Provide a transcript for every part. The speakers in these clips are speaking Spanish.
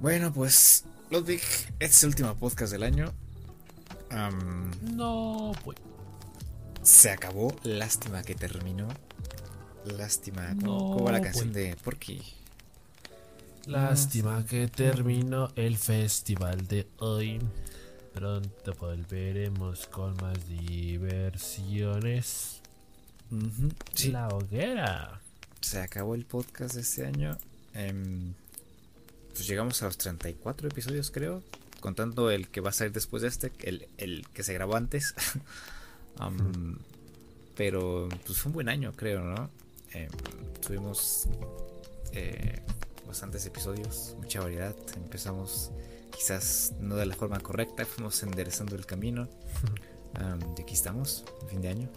Bueno, pues, Ludwig, este es el último podcast del año. no, pues. Se acabó. Lástima que terminó. Lástima. ¿Cómo, va la canción de Porky? Lástima que terminó el festival de hoy. Pronto volveremos con más diversiones. La hoguera. Se acabó el podcast de este año. Em, pues llegamos a los 34 episodios, creo. Contando el que va a salir después de este, el, el que se grabó antes. pero pues fue un buen año, creo, ¿no? Em, tuvimos eh, bastantes episodios, mucha variedad. Empezamos quizás no de la forma correcta, fuimos enderezando el camino. y aquí estamos, fin de año.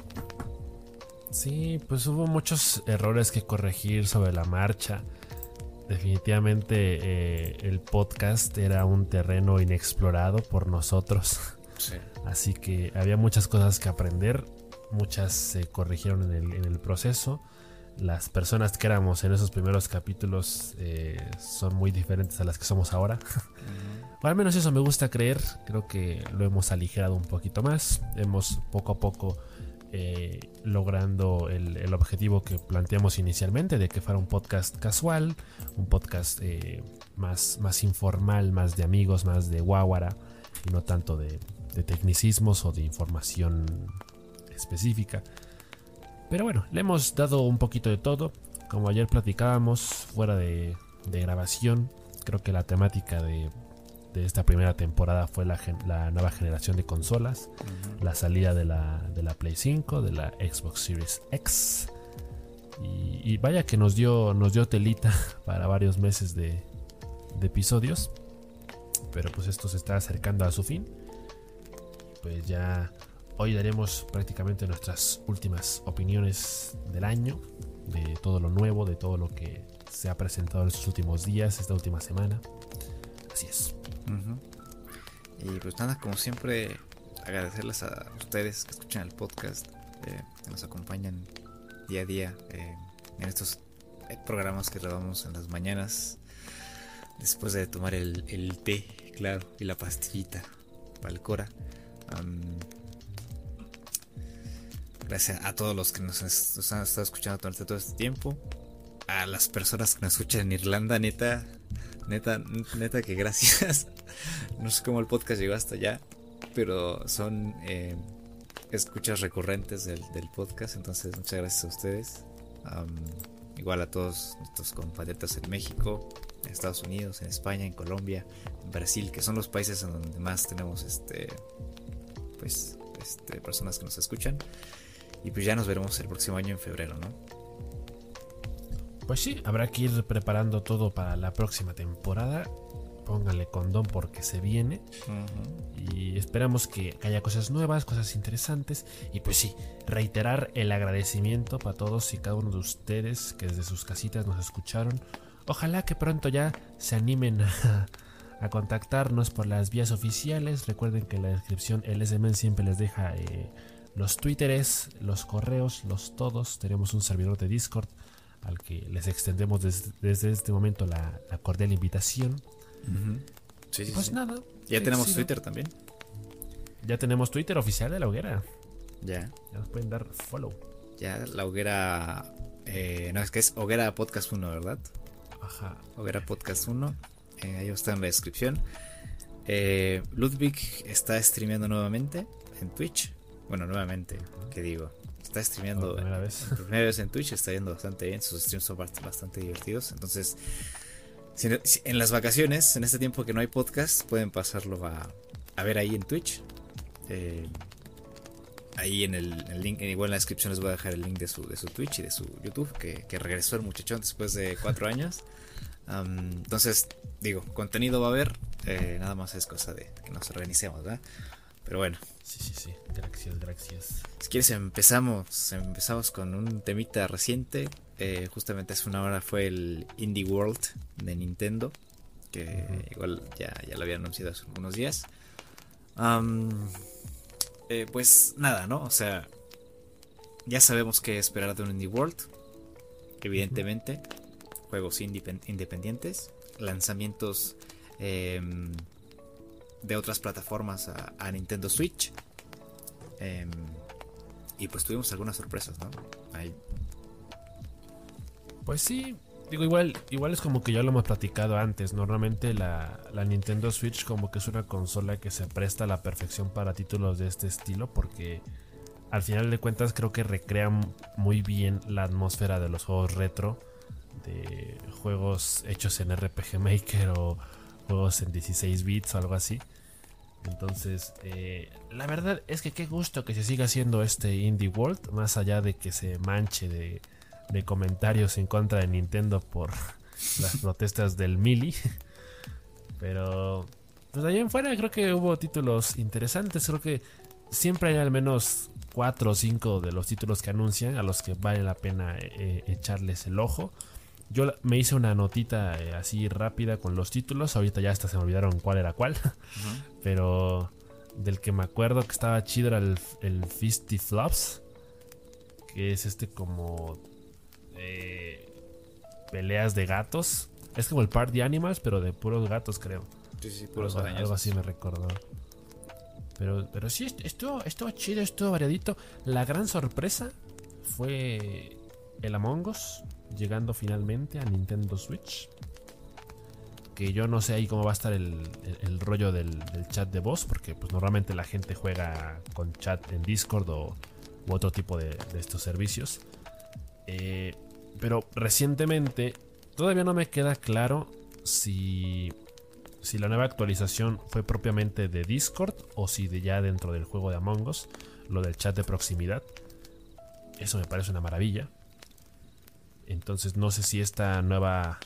Sí, pues hubo muchos errores que corregir sobre la marcha. Definitivamente eh, el podcast era un terreno inexplorado por nosotros. Así que había muchas cosas que aprender, muchas se corrigieron en el, proceso. Las personas que éramos en esos primeros capítulos eh, son muy diferentes a las que somos ahora. o al menos eso me gusta creer. Creo que lo hemos aligerado un poquito más. Hemos poco a poco eh, logrando el, objetivo que planteamos inicialmente de que fuera un podcast casual, un podcast eh, más, más informal, más de amigos, más de guaguara y no tanto de, de tecnicismos o de información específica. Pero bueno, le hemos dado un poquito de todo. Como ayer platicábamos fuera de, grabación, creo que la temática de, esta primera temporada fue la, nueva generación de consolas, la salida de la, de la Play 5, de la Xbox Series X. Y, vaya que nos dio, nos dio telita para varios meses de, de episodios. Pero pues esto se está acercando a su fin pues ya hoy daremos prácticamente nuestras últimas opiniones del año, de todo lo nuevo, de todo lo que se ha presentado en estos últimos días, esta última semana. Así es. Y pues nada, como siempre, agradecerles a ustedes que escuchan el podcast, eh, que nos acompañan día a día eh, en estos eh, programas que grabamos en las mañanas, después de tomar el, té, claro, y la pastillita para cora gracias a todos los que nos, han estado escuchando durante todo este tiempo. A las personas que nos escuchan en Irlanda, neta, neta, neta que gracias. No sé cómo el podcast llegó hasta allá, pero son eh, escuchas recurrentes del, podcast, entonces muchas gracias a ustedes. igual a todos nuestros compatriotas en México, en Estados Unidos, en España, en Colombia, en Brasil, que son los países en donde más tenemos este pues, este, personas que nos escuchan. Y pues ya nos veremos el próximo año en febrero, ¿no? Pues sí, habrá que ir preparando todo para la próxima temporada. Póngale condón porque se viene. Y esperamos que haya cosas nuevas, cosas interesantes. Y pues sí, reiterar el agradecimiento para todos y cada uno de ustedes que desde sus casitas nos escucharon. Ojalá que pronto ya se animen a, a contactarnos por las vías oficiales. Recuerden que en la descripción el SMN siempre les deja eh, los twitteres, los correos, los todos. Tenemos un servidor de Discord al que les extendemos desde, este momento la, cordial invitación. Pues nada. Ya tenemos Twitter también. Ya tenemos Twitter oficial de la hoguera. Ya. Ya nos pueden dar follow. Ya la hoguera. Eh, no, es que es Hoguera Podcast 1, ¿verdad? Ajá. Hoguera Podcast 1. Eh, ahí está en la descripción. Eh, Ludwig está streameando nuevamente en Twitch. Bueno, nuevamente, ¿qué digo? Está streameando por primera, vez. primera vez en Twitch, está yendo bastante bien, sus streams son bastante divertidos. Entonces, en las vacaciones, en este tiempo que no hay podcast, pueden pasarlo a, a ver ahí en Twitch. Eh, ahí en el, link, igual en la descripción les voy a dejar el link de su, de su Twitch y de su YouTube, que, que regresó el muchachón después de cuatro años entonces, digo, contenido va a haber, eh, nada más es cosa de que nos organicemos, ¿verdad? Pero bueno. Sí, sí, sí, gracias, gracias. Si quieres empezamos, empezamos con un temita reciente. Eh, justamente hace una hora fue el Indie World de Nintendo, que igual ya, ya lo había anunciado hace unos días. Eh, pues nada, ¿no? O sea, ya sabemos qué esperar de un Indie World, evidentemente juegos independientes, lanzamientos em, de otras plataformas a, Nintendo Switch. Em, y pues tuvimos algunas sorpresas, ¿no? Ahí. Pues sí, digo, igual, igual es como que ya lo hemos platicado antes. Normalmente la, la, Nintendo Switch como que es una consola que se presta a la perfección para títulos de este estilo porque al final de cuentas creo que recrea muy bien la atmósfera de los juegos retro, de juegos hechos en RPG Maker o juegos en 16 bits o algo así. Entonces, eh, la verdad es que qué gusto que se siga haciendo este Indie World, más allá de que se manche de, comentarios en contra de Nintendo por las protestas del Mili. Pero, pues allá en fuera creo que hubo títulos interesantes. Creo que siempre hay al menos 4 o 5 de los títulos que anuncian a los que vale la pena eh, echarles el ojo. Yo me hice una notita eh, así rápida con los títulos. Ahorita ya hasta se me olvidaron cuál era cuál. Pero del que me acuerdo que estaba chido era el, el Fisty Flops. Que es este como eh, peleas de gatos. Es como el Party Animals, pero de puros gatos, creo. Sí, sí, puros algo, algo así me recordó. Pero, pero sí, estuvo, estuvo chido, estuvo variadito. La gran sorpresa fue el Among Us llegando finalmente a Nintendo Switch. Que yo no sé ahí cómo va a estar el, rollo del, chat de voz, porque pues normalmente la gente juega con chat en Discord o otro tipo de, estos servicios. Eh, pero recientemente todavía no me queda claro si, si la nueva actualización fue propiamente de Discord o si de ya dentro del juego de Among Us, lo del chat de proximidad. Eso me parece una maravilla. Entonces no sé si esta nueva,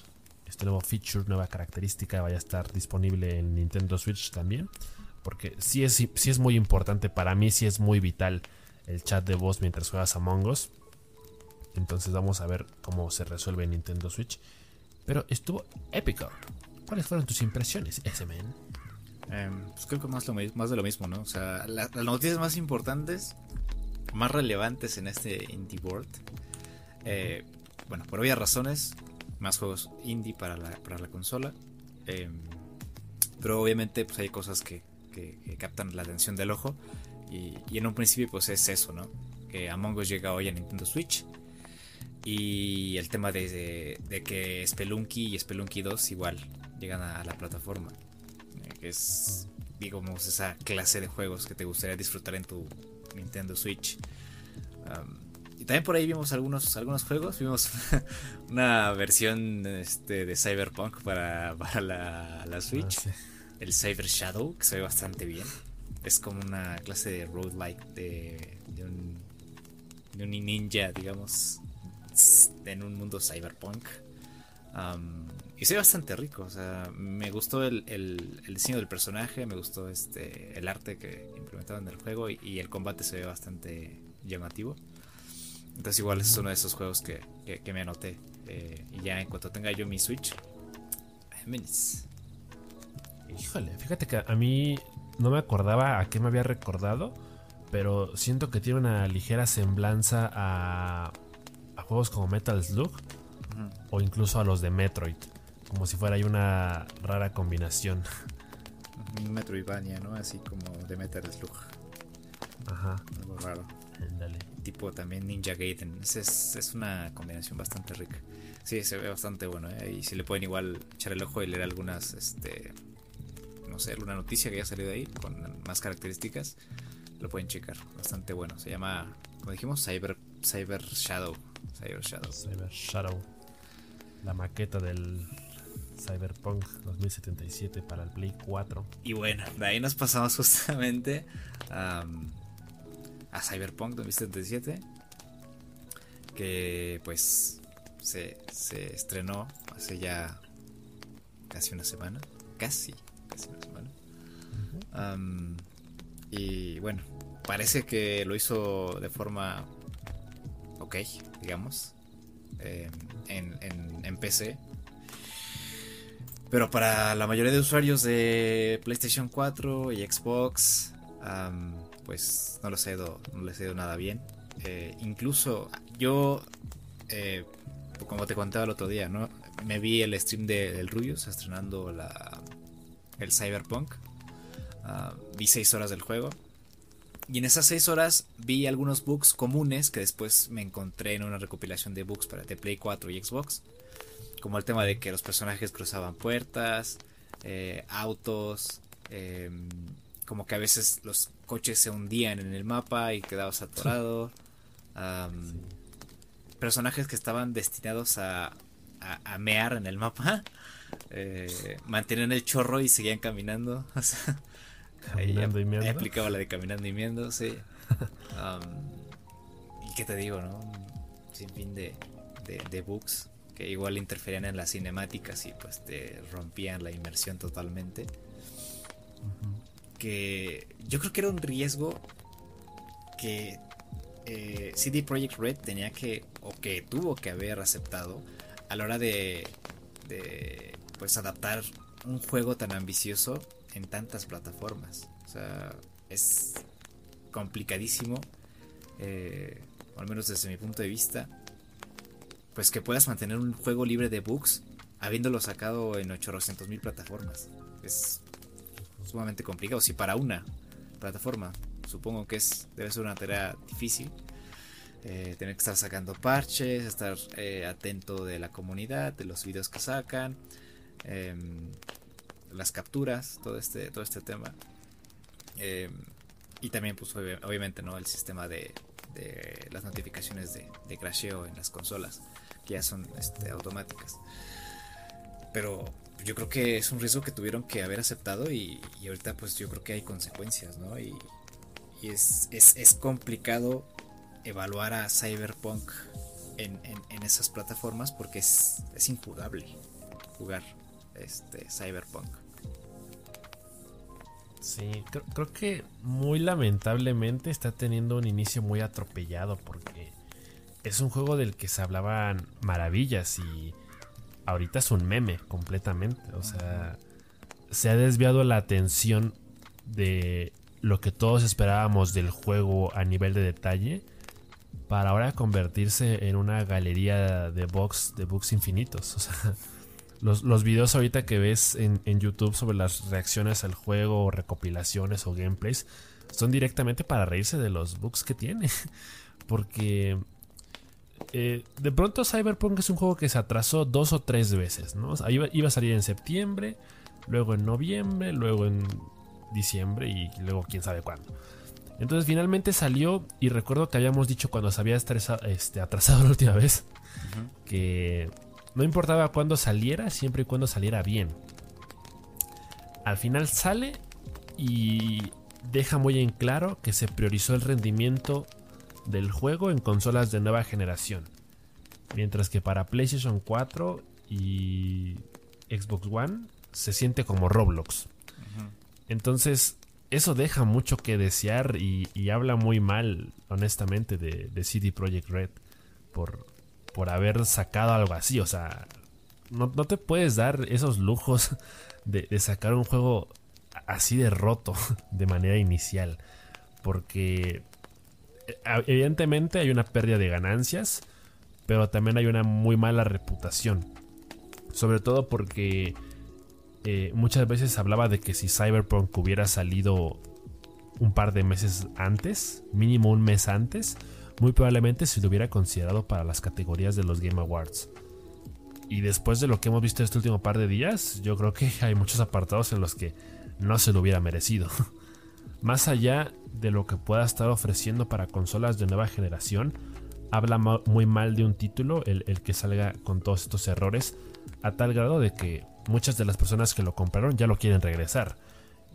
este nuevo feature, nueva característica vaya a estar disponible en Nintendo Switch también. Porque sí es, sí es muy importante, para mí sí es muy vital el chat de voz mientras juegas Among Us. Entonces vamos a ver cómo se resuelve en Nintendo Switch. Pero estuvo épico. ¿Cuáles fueron tus impresiones, S-Man? Em, pues creo que más, lo, más de lo mismo, ¿no? O sea, las noticias más importantes, más relevantes en este Indie World, eh, bueno, por obvias razones, más juegos indie para la, para la consola. Em, pero obviamente pues hay cosas que, captan la atención del ojo. Y, en un principio pues es eso, ¿no? Que Among Us llega hoy a Nintendo Switch. Y el tema de, que Spelunky y Spelunky 2 igual llegan a, la plataforma. Eh, que es, digamos, esa clase de juegos que te gustaría disfrutar en tu Nintendo Switch. Y también por ahí vimos algunos, algunos juegos. Vimos una versión este, de Cyberpunk para, la, Switch. Ah, el Cyber Shadow, que se ve bastante bien. Es como una clase de roguelike de, de, un, de un ninja, digamos, en un mundo cyberpunk. y se ve bastante rico. O sea, me gustó el, el, diseño del personaje, me gustó este el arte que implementaron en el juego y, y el combate se ve bastante llamativo. Entonces igual es uno de esos juegos que, me anoté. Eh, y ya en cuanto tenga yo mi Switch. Híjole, fíjate que a mí no me acordaba a qué me había recordado. Pero siento que tiene una ligera semblanza a, a juegos como Metal Slug. O incluso a los de Metroid. Como si fuera ahí una rara combinación. Metroidvania, ¿no? Así como de Metal Slug. Ajá. Algo raro tipo también Ninja Gaiden. Es, es, una combinación bastante rica. Sí, se ve bastante bueno. ¿eh? Y si le pueden igual echar el ojo y leer algunas, este, no sé, alguna noticia que haya salido ahí con más características, lo pueden checar. Bastante bueno. Se llama, como dijimos, Cyber, Cyber Shadow. Cyber Shadow. Cyber Shadow. La maqueta del Cyberpunk 2077 para el Play 4. Y bueno, de ahí nos pasamos justamente a a Cyberpunk 2077, que pues se, estrenó hace ya casi una semana, casi, casi una semana. y bueno, parece que lo hizo de forma ok, digamos, em, en, en, PC. Pero para la mayoría de usuarios de PlayStation 4 y Xbox, pues no ha ido, no les ha ido nada bien. Eh, incluso yo, eh, como te contaba el otro día, ¿no? Me vi el stream de, del Rubius estrenando la, el Cyberpunk. Ah, vi 6 horas del juego. Y en esas 6 horas vi algunos bugs comunes que después me encontré en una recopilación de bugs para The Play 4 y Xbox. Como el tema de que los personajes cruzaban puertas, eh, autos, em, como que a veces los coches se hundían en el mapa y quedabas atorado. personajes que estaban destinados a, a, mear en el mapa. Eh, mantenían el chorro y seguían caminando. caminando y meando. aplicaba la de caminando y miendo, sí. y qué te digo, ¿no? Sin fin de, de, bugs que igual interferían en las cinemáticas y pues te rompían la inmersión totalmente. Que yo creo que era un riesgo que eh, CD Projekt Red tenía que, o que tuvo que haber aceptado a la hora de, pues adaptar un juego tan ambicioso en tantas plataformas. O sea, es complicadísimo, eh, al menos desde mi punto de vista, pues que puedas mantener un juego libre de bugs habiéndolo sacado en 800 mil plataformas. Es sumamente complicado. Si para una plataforma, supongo que es debe ser una tarea difícil. Eh, tener que estar sacando parches, estar eh, atento de la comunidad, de los videos que sacan, em, las capturas, todo este, todo este tema. Em, y también, pues, obviamente, ¿no? El sistema de, las notificaciones de, de, crasheo en las consolas, que ya son este, automáticas. Pero yo creo que es un riesgo que tuvieron que haber aceptado y, ahorita, pues, yo creo que hay consecuencias, ¿no? Y, es, es, complicado evaluar a Cyberpunk en, esas plataformas porque es, es injugable jugar este Cyberpunk. Sí, creo, que muy lamentablemente está teniendo un inicio muy atropellado porque es un juego del que se hablaban maravillas y ahorita es un meme completamente. O sea, se ha desviado la atención de lo que todos esperábamos del juego a nivel de detalle para ahora convertirse en una galería de box de bugs infinitos. O sea, los, los videos ahorita que ves en, YouTube sobre las reacciones al juego, o recopilaciones o gameplays, son directamente para reírse de los bugs que tiene. Porque eh, de pronto Cyberpunk es un juego que se atrasó dos o tres veces, ¿no? iba, iba, a salir en septiembre, luego en noviembre, luego en diciembre y luego quién sabe cuándo. Entonces finalmente salió y recuerdo que habíamos dicho cuando se había este, atrasado la última vez que no importaba cuándo saliera, siempre y cuando saliera bien. Al final sale y deja muy en claro que se priorizó el rendimiento del juego en consolas de nueva generación. Mientras que para PlayStation 4 y Xbox One se siente como Roblox. Entonces, eso deja mucho que desear y, habla muy mal, honestamente, de, de CD Projekt Red por, por haber sacado algo así. O sea, no, te puedes dar esos lujos de, sacar un juego así de roto de manera inicial. Porque evidentemente hay una pérdida de ganancias, pero también hay una muy mala reputación. Sobre todo porque eh, muchas veces hablaba de que si Cyberpunk hubiera salido un par de meses antes, mínimo un mes antes, muy probablemente se lo hubiera considerado para las categorías de los Game Awards. Y después de lo que hemos visto este último par de días, yo creo que hay muchos apartados en los que no se lo hubiera merecido. Más allá de lo que pueda estar ofreciendo para consolas de nueva generación, habla muy mal de un título el, que salga con todos estos errores, a tal grado de que muchas de las personas que lo compraron ya lo quieren regresar.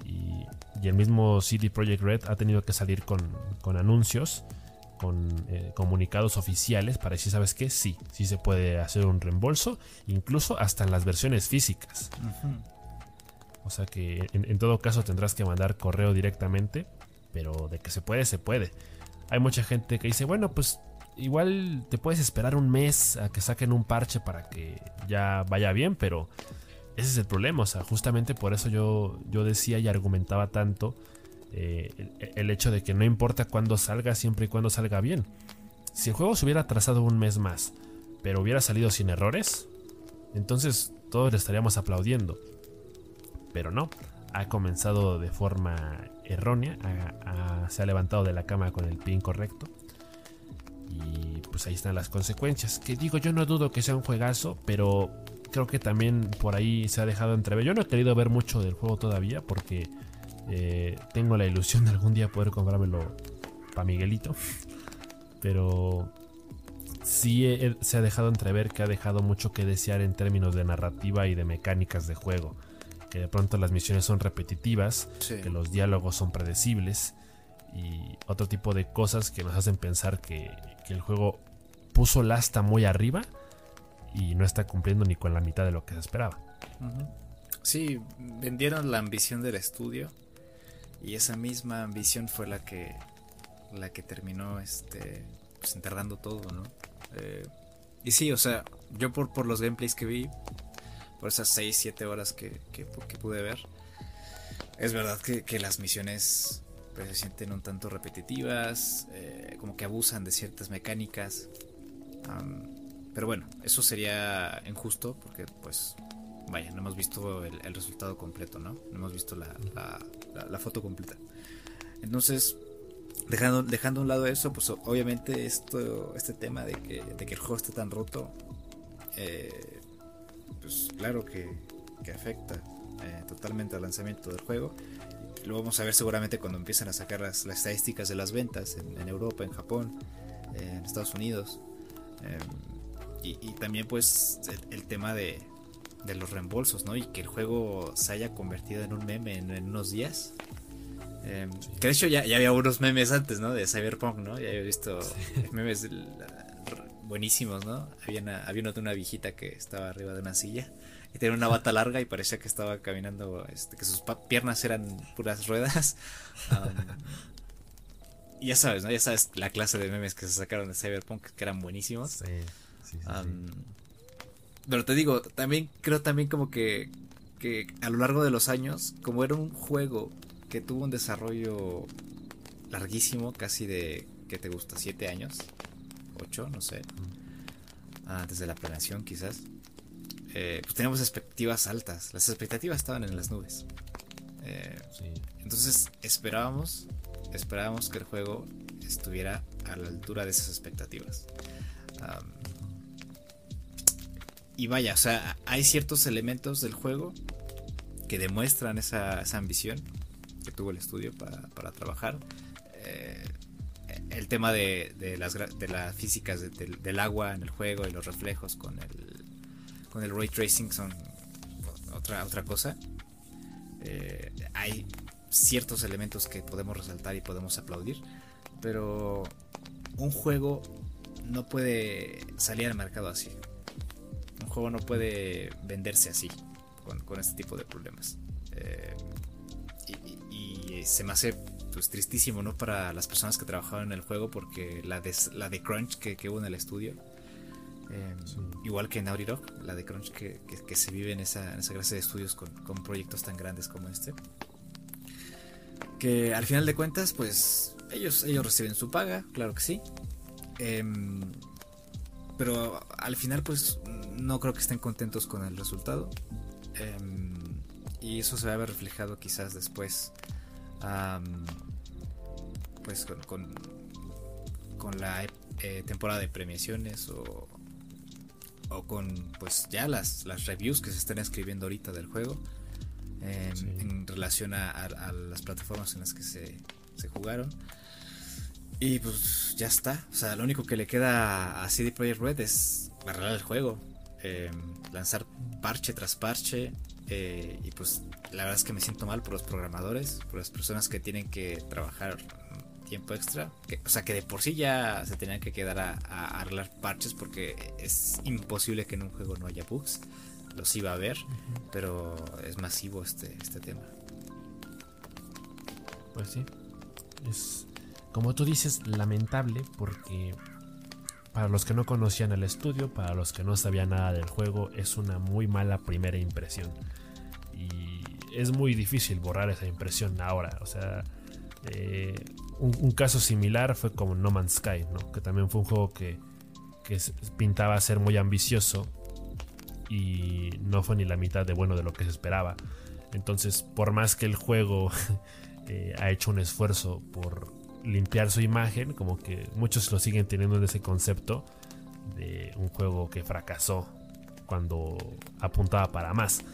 Y, el mismo CD Projekt Red ha tenido que salir con, anuncios, con eh, comunicados oficiales para decir, ¿sabes qué? Sí, sí se puede hacer un reembolso, incluso hasta en las versiones físicas. O sea que en, todo caso tendrás que mandar correo directamente, pero de que se puede, se puede. Hay mucha gente que dice, bueno, pues igual te puedes esperar un mes a que saquen un parche para que ya vaya bien, pero ese es el problema, o sea, justamente por eso yo, yo decía y argumentaba tanto eh, el, hecho de que no importa cuándo salga, siempre y cuando salga bien. Si el juego se hubiera atrasado un mes más, pero hubiera salido sin errores, entonces todos le estaríamos aplaudiendo. Pero no, ha comenzado de forma errónea, se ha levantado de la cama con el pie incorrecto. Y pues ahí están las consecuencias. Que digo, yo no dudo que sea un juegazo, pero creo que también por ahí se ha dejado entrever. Yo no he querido ver mucho del juego todavía porque eh, tengo la ilusión de algún día poder comprármelo para Miguelito. Pero sí se ha dejado entrever que ha dejado mucho que desear en términos de narrativa y de mecánicas de juego. Que de pronto las misiones son repetitivas, que los diálogos son predecibles y otro tipo de cosas que nos hacen pensar que, el juego puso la asta muy arriba y no está cumpliendo ni con la mitad de lo que se esperaba. Sí, vendieron la ambición del estudio y esa misma ambición fue la que la que terminó este pues enterrando todo, ¿no? Eh, y sí, o sea, yo por, por los gameplays que vi, por esas 6, 7 horas que, que, pude ver, es verdad que, las misiones pues, se sienten un tanto repetitivas, eh, como que abusan de ciertas mecánicas. pero bueno, eso sería injusto porque pues vaya, no hemos visto el, resultado completo, ¿no? No hemos visto la, la, foto completa. Entonces, dejando, dejando a un lado eso, pues obviamente esto, este tema de que, de que el juego esté tan roto, eh, pues claro que, que afecta eh, totalmente al lanzamiento del juego. Lo vamos a ver seguramente cuando empiecen a sacar las, estadísticas de las ventas en, Europa, en Japón, eh, en Estados Unidos. Y, y, también pues el tema de, de los reembolsos, ¿no? Y que el juego se haya convertido en un meme en, unos días. Em, que de hecho ya, ya, había unos memes antes, ¿no? De Cyberpunk, ¿no? Ya había visto memes buenísimos, ¿no? Había, una, había uno de una viejita que estaba arriba de una silla y tenía una bata larga y parecía que estaba caminando, este, que sus piernas eran puras ruedas. y ya sabes, ¿no? Ya sabes la clase de memes que se sacaron de Cyberpunk que eran buenísimos. Sí, sí, sí. Pero te digo, también creo también como que, que a lo largo de los años, como era un juego que tuvo un desarrollo larguísimo, casi de, ¿qué te gusta? ¿Siete años? No sé. Ah, desde la planeación quizás. Eh, pues teníamos expectativas altas. Las expectativas estaban en las nubes. Eh, entonces esperábamos, esperábamos que el juego estuviera a la altura de esas expectativas. Y vaya, o sea, hay ciertos elementos del juego que demuestran esa, ambición que tuvo el estudio para, trabajar. Eh, el tema de, las, de las físicas del agua en el juego y los reflejos con el, con el ray tracing son otra, otra cosa. Eh, hay ciertos elementos que podemos resaltar y podemos aplaudir, pero un juego no puede salir al mercado así juego no puede venderse así, con, este tipo de problemas. Eh, y, se me hace pues tristísimo, ¿no? Para las personas que trabajaban en el juego, porque la de, la de Crunch que, hubo en el estudio, eh, igual que en Naughty Dog, la de Crunch que, se vive en esa, en esa clase de estudios con, proyectos tan grandes como este. Que al final de cuentas, pues ellos, ellos reciben su paga, claro que sí. Em, pero al final, pues no creo que estén contentos con el resultado. Em, y eso se va a ver reflejado quizás después. Pues con, con, la eh, temporada de premiaciones o, o con pues ya las, las reviews que se están escribiendo ahorita del juego em, en relación a, las plataformas en las que se, se jugaron. Y pues ya está. O sea, lo único que le queda a CD Projekt Red es arreglar el juego. Em, lanzar parche tras parche. Eh, y pues la verdad es que me siento mal por los programadores, por las personas que tienen que trabajar tiempo extra. o sea, que de por sí ya se tenían que quedar a, arreglar parches porque es imposible que en un juego no haya bugs. Los iba a ver, pero es masivo este, este tema. Pues sí. Es, como tú dices, lamentable porque para los que no conocían el estudio, para los que no sabían nada del juego, es una muy mala primera impresión. Y es muy difícil borrar esa impresión ahora. O sea, eh, un, caso similar fue como No Man's Sky, ¿no? que también fue un juego que, que pintaba ser muy ambicioso y no fue ni la mitad de bueno de lo que se esperaba. Entonces, por más que el juego eh, ha hecho un esfuerzo por limpiar su imagen, como que muchos lo siguen teniendo en ese concepto de un juego que fracasó cuando apuntaba para más.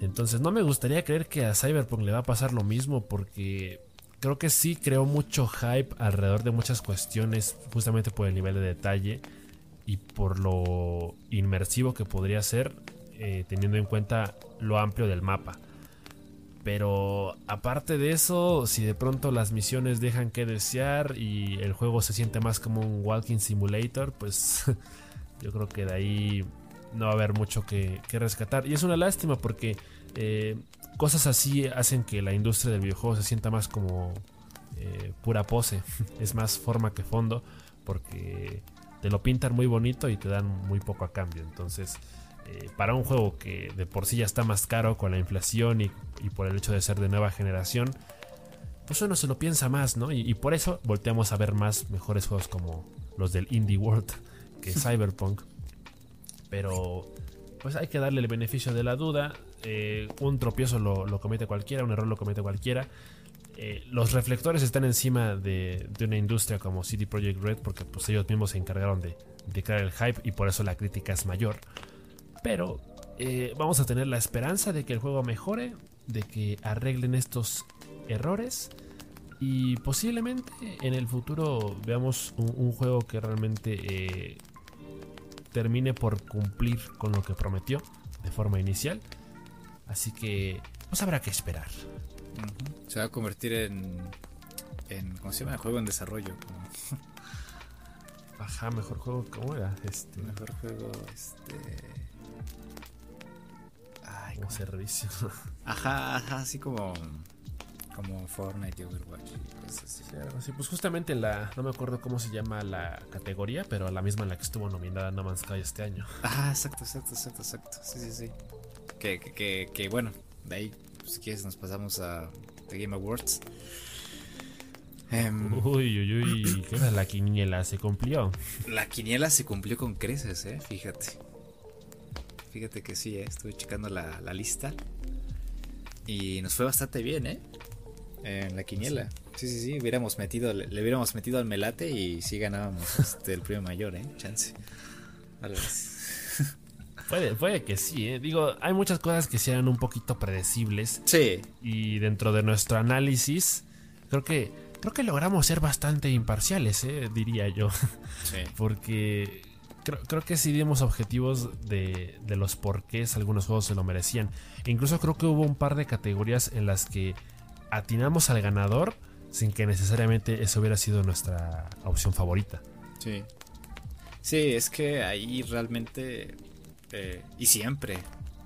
Entonces no me gustaría creer que a Cyberpunk le va a pasar lo mismo porque creo que sí creó mucho hype alrededor de muchas cuestiones justamente por el nivel de detalle y por lo inmersivo que podría ser eh, teniendo en cuenta lo amplio del mapa. Pero aparte de eso, si de pronto las misiones dejan que desear y el juego se siente más como un walking simulator, pues yo creo que de ahí no va a haber mucho que, rescatar. Y es una lástima porque eh, cosas así hacen que la industria del videojuego se sienta más como eh, pura pose. es más forma que fondo porque te lo pintan muy bonito y te dan muy poco a cambio. Entonces, eh, para un juego que de por sí ya está más caro con la inflación y, por el hecho de ser de nueva generación, pues uno se lo piensa más, ¿no? Y, y, por eso volteamos a ver más mejores juegos como los del Indie World que Cyberpunk. Pero pues hay que darle el beneficio de la duda. Eh, un tropiezo lo, comete cualquiera, un error lo comete cualquiera. Eh, los reflectores están encima de, una industria como CD Projekt Red porque pues, ellos mismos se encargaron de, crear el hype y por eso la crítica es mayor. Pero eh, vamos a tener la esperanza de que el juego mejore, de que arreglen estos errores y posiblemente en el futuro veamos un, juego que realmente termine por cumplir con lo que prometió de forma inicial. Así que pues habrá que esperar. Se va a convertir en, en ¿cómo se llama? Juego en desarrollo. Ajá, mejor juego, ¿cómo era? Este... Mejor juego, este... Ay, como servicio. Ajá, ajá, así como como Fortnite y Overwatch. Sí, pues justamente la, no me acuerdo cómo se llama la categoría, pero la misma en la que estuvo nominada No Man's Sky este año. Ah, exacto, exacto, exacto, exacto. Sí, sí, sí. Que, que, que, bueno, de ahí, pues, si quieres, nos pasamos a The Game Awards. Em, uy, uy, uy, ¿qué La quiniela se cumplió. La quiniela se cumplió con creces, eh, fíjate. Fíjate que sí, eh, estuve checando la, la lista. Y nos fue bastante bien, ¿eh? En la quiniela. Sí, sí, sí, hubiéramos metido, le, hubiéramos metido al melate y sí ganábamos este, el premio mayor, ¿eh? Chance. Puede, puede que sí, ¿eh? digo, hay muchas cosas que sean un poquito predecibles. Sí. Y dentro de nuestro análisis, creo que creo que logramos ser bastante imparciales, ¿eh? diría yo. Sí. Porque creo, creo, que sí dimos objetivos de, de los porqués algunos juegos se lo merecían. E incluso creo que hubo un par de categorías en las que atinamos al ganador sin que necesariamente eso hubiera sido nuestra opción favorita. Sí. Sí, es que ahí realmente, eh, y siempre,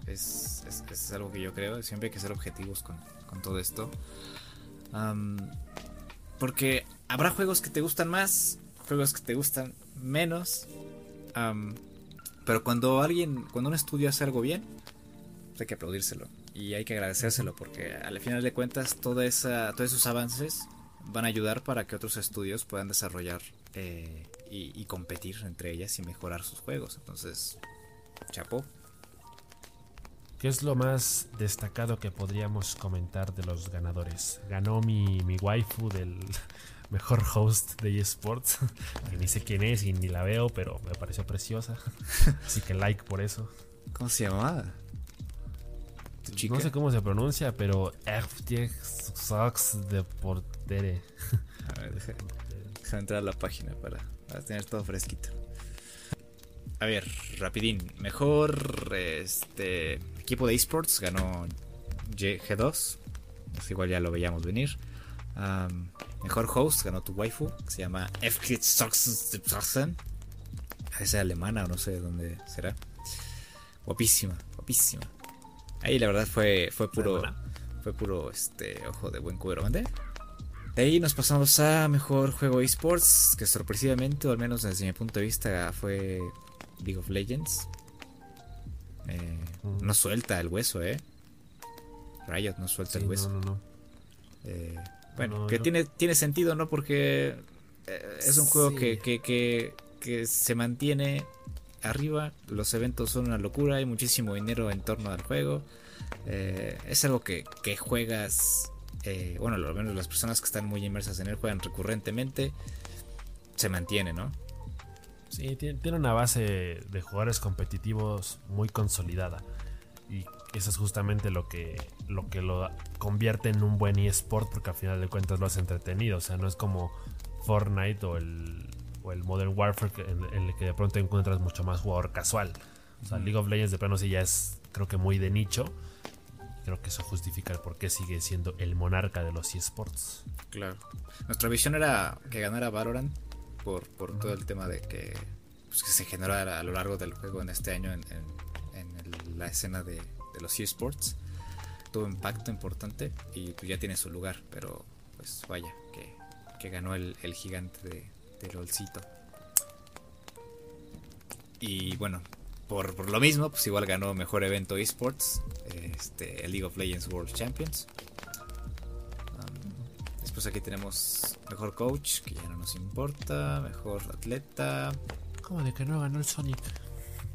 es, es, algo que yo creo, siempre hay que ser objetivos con, todo esto. porque habrá juegos que te gustan más, juegos que te gustan menos. pero cuando alguien, cuando un estudio hace algo bien, hay que aplaudírselo y hay que agradecérselo porque al final de cuentas toda esa, todos esos avances van a ayudar para que otros estudios puedan desarrollar eh, y, competir entre ellas y mejorar sus juegos. Entonces, chapo. ¿Qué es lo más destacado que podríamos comentar de los ganadores? Ganó mi, mi waifu del mejor host de eSports, que ni sé quién es y ni la veo, pero me pareció preciosa. Así que like por eso. ¿Cómo se llamaba? No sé cómo se pronuncia, pero Sox de Portere. A ver, deja, entrar a la página para, tener todo fresquito. A ver, rapidín. Mejor este equipo de esports ganó G2. Pues igual ya lo veíamos venir. mejor host ganó tu waifu, que se llama FTX Sox de Es alemana o no sé dónde será. Guapísima, guapísima. Ahí la verdad fue, fue puro. Fue puro este ojo de buen cuero. De ahí nos pasamos a mejor juego esports. Que sorpresivamente, o al menos desde mi punto de vista, fue League of Legends. Eh, no suelta el hueso, eh. Riot no suelta el hueso. Eh, bueno, que tiene, tiene sentido, ¿no? Porque eh, es un juego que, que, que, que, se mantiene arriba. Los eventos son una locura, hay muchísimo dinero en torno al juego. Eh, es algo que, juegas, eh, bueno, al menos las personas que están muy inmersas en él juegan recurrentemente. Se mantiene, ¿no? Sí, tiene una base de jugadores competitivos muy consolidada. Y eso es justamente lo que, lo que lo convierte en un buen eSport porque al final de cuentas lo hace entretenido. O sea, no es como Fortnite o el, o el Modern Warfare en, el que de pronto encuentras mucho más jugador casual. O sea, League of Legends de plano sí ya es creo que muy de nicho. Creo que eso justifica el por qué sigue siendo el monarca de los eSports. Claro. Nuestra visión era que ganara Valorant por, por todo el tema de que, pues, que se generó a, lo largo del juego en este año en, la escena de, los eSports. Tuvo impacto importante y pues ya tiene su lugar, pero pues vaya, que, que ganó el, gigante de, de LOLcito. Y bueno, por, por, lo mismo, pues igual ganó mejor evento esports, este, el League of Legends World Champions. Um, después aquí tenemos mejor coach, que ya no nos importa, mejor atleta. ¿Cómo de que no ganó el Sonic?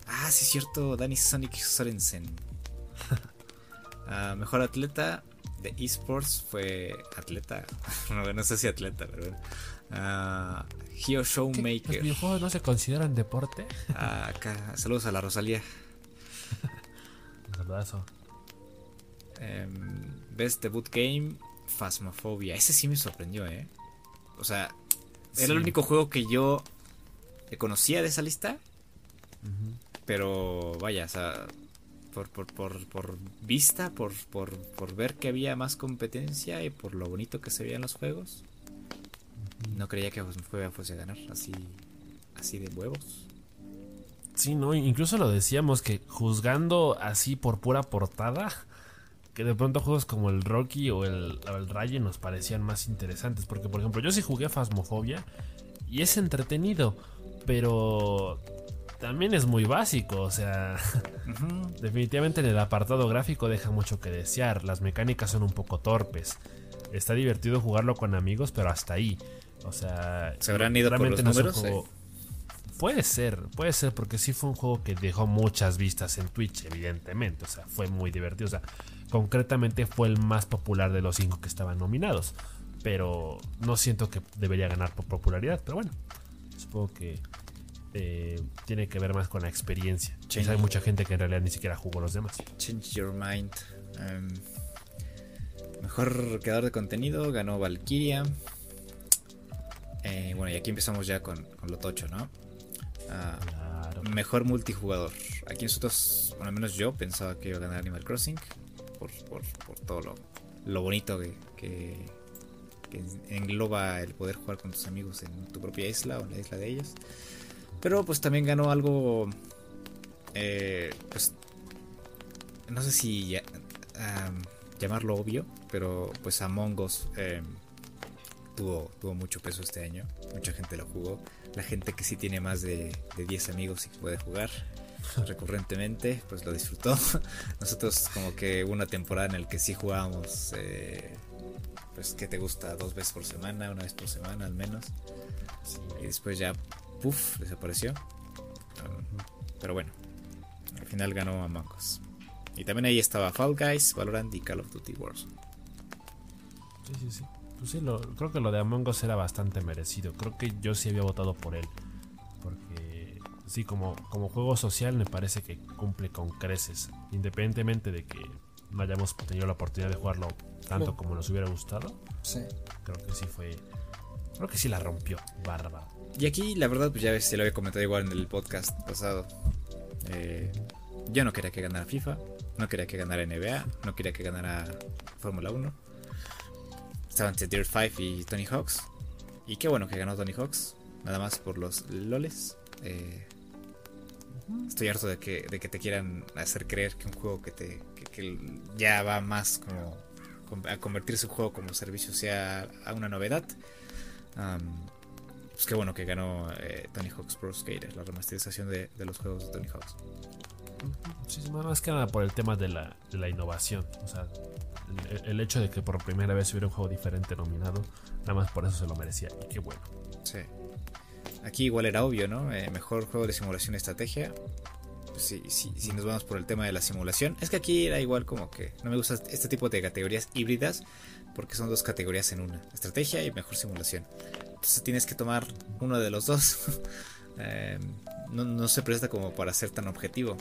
Ah, sí, es cierto, Danny Sonic Sorensen. Ah, mejor atleta de esports fue atleta. no, no sé si atleta, pero bueno. Uh, Hero Showmaker. ¿Los videojuegos no se consideran deporte? Ah, acá, saludos a la Rosalía. Un em, Best Debut Game, Phasmophobia. Ese sí me sorprendió, ¿eh? O sea, era el único juego que yo conocía de esa lista. Pero vaya, o sea, por, por, por, por vista, por, por, por, ver que había más competencia y por lo bonito que se veían los juegos. No creía que fuese a ganar así, así de huevos. Sí, no, incluso lo decíamos que juzgando así por pura portada, que de pronto juegos como el Rocky o el, el Raye nos parecían más interesantes. Porque, por ejemplo, yo sí jugué Phasmophobia y es entretenido, pero también es muy básico. O sea, definitivamente en el apartado gráfico deja mucho que desear. Las mecánicas son un poco torpes. Está divertido jugarlo con amigos, pero hasta ahí. O sea, ¿se habrán ido por los números? Puede ser, puede ser, porque sí fue un juego que dejó muchas vistas en Twitch, evidentemente. O sea, fue muy divertido. O sea, concretamente fue el más popular de los cinco que estaban nominados. Pero no siento que debería ganar por popularidad. Pero bueno, supongo que eh, tiene que ver más con la experiencia. hay mucha gente que en realidad ni siquiera jugó los demás. Change your mind. Um, mejor creador de contenido ganó Valkyria. Eh, bueno, y aquí empezamos ya con, lo tocho, ¿no? Ah, mejor multijugador. Aquí nosotros, bueno, al menos yo pensaba que iba a ganar Animal Crossing por, todo lo, bonito que, engloba el poder jugar con tus amigos en tu propia isla o en la isla de ellos. Pero pues también ganó algo, eh, pues, no sé si llamarlo obvio, pero pues Among Us eh, tuvo, tuvo mucho peso este año. Mucha gente lo jugó. La gente que sí tiene más de, 10 amigos y que puede jugar recurrentemente, pues lo disfrutó. Nosotros como que hubo una temporada en la que sí jugábamos, eh, pues que te gusta dos veces por semana, una vez por semana al menos. Y después ya, puff, desapareció. pero bueno, al final ganó a Us. Y también ahí estaba Fall Guys, Valorant y Call of Duty Wars. Sí, sí, sí. Pues sí, lo, creo que lo de Among Us era bastante merecido. Creo que yo sí había votado por él. Porque sí, como, como juego social me parece que cumple con creces. Independientemente de que no hayamos tenido la oportunidad de jugarlo tanto como nos hubiera gustado. Sí. Creo que sí fue. Creo que sí la rompió. Bárbaro. Y aquí, la verdad, pues ya ves, se lo había comentado igual en el podcast pasado. Eh, yo no quería que ganara FIFA. No quería que ganara NBA. No quería que ganara Fórmula 1 Estaban entre Dirt 5 y Tony Hawks. Y qué bueno que ganó Tony Hawks. Nada más por los loles. Eh, estoy harto de que, de que te quieran hacer creer que un juego que te que, ya va más como a convertirse un juego como servicio sea a una novedad. pues qué bueno que ganó eh, Tony Hawk's Pro Skater, la remasterización de, los juegos de Tony Hawk's. Sí, más que nada por el tema de la, de la innovación. O sea, el, hecho de que por primera vez hubiera un juego diferente nominado, nada más por eso se lo merecía. Y qué bueno. Sí. aquí igual era obvio, ¿no? Eh, mejor juego de simulación y estrategia. Pues si, nos vamos por el tema de la simulación. Es que aquí era igual como que no me gusta este tipo de categorías híbridas porque son dos categorías en una. Estrategia y mejor simulación. Entonces tienes que tomar uno de los dos. Eh, no, no, se presta como para ser tan objetivo.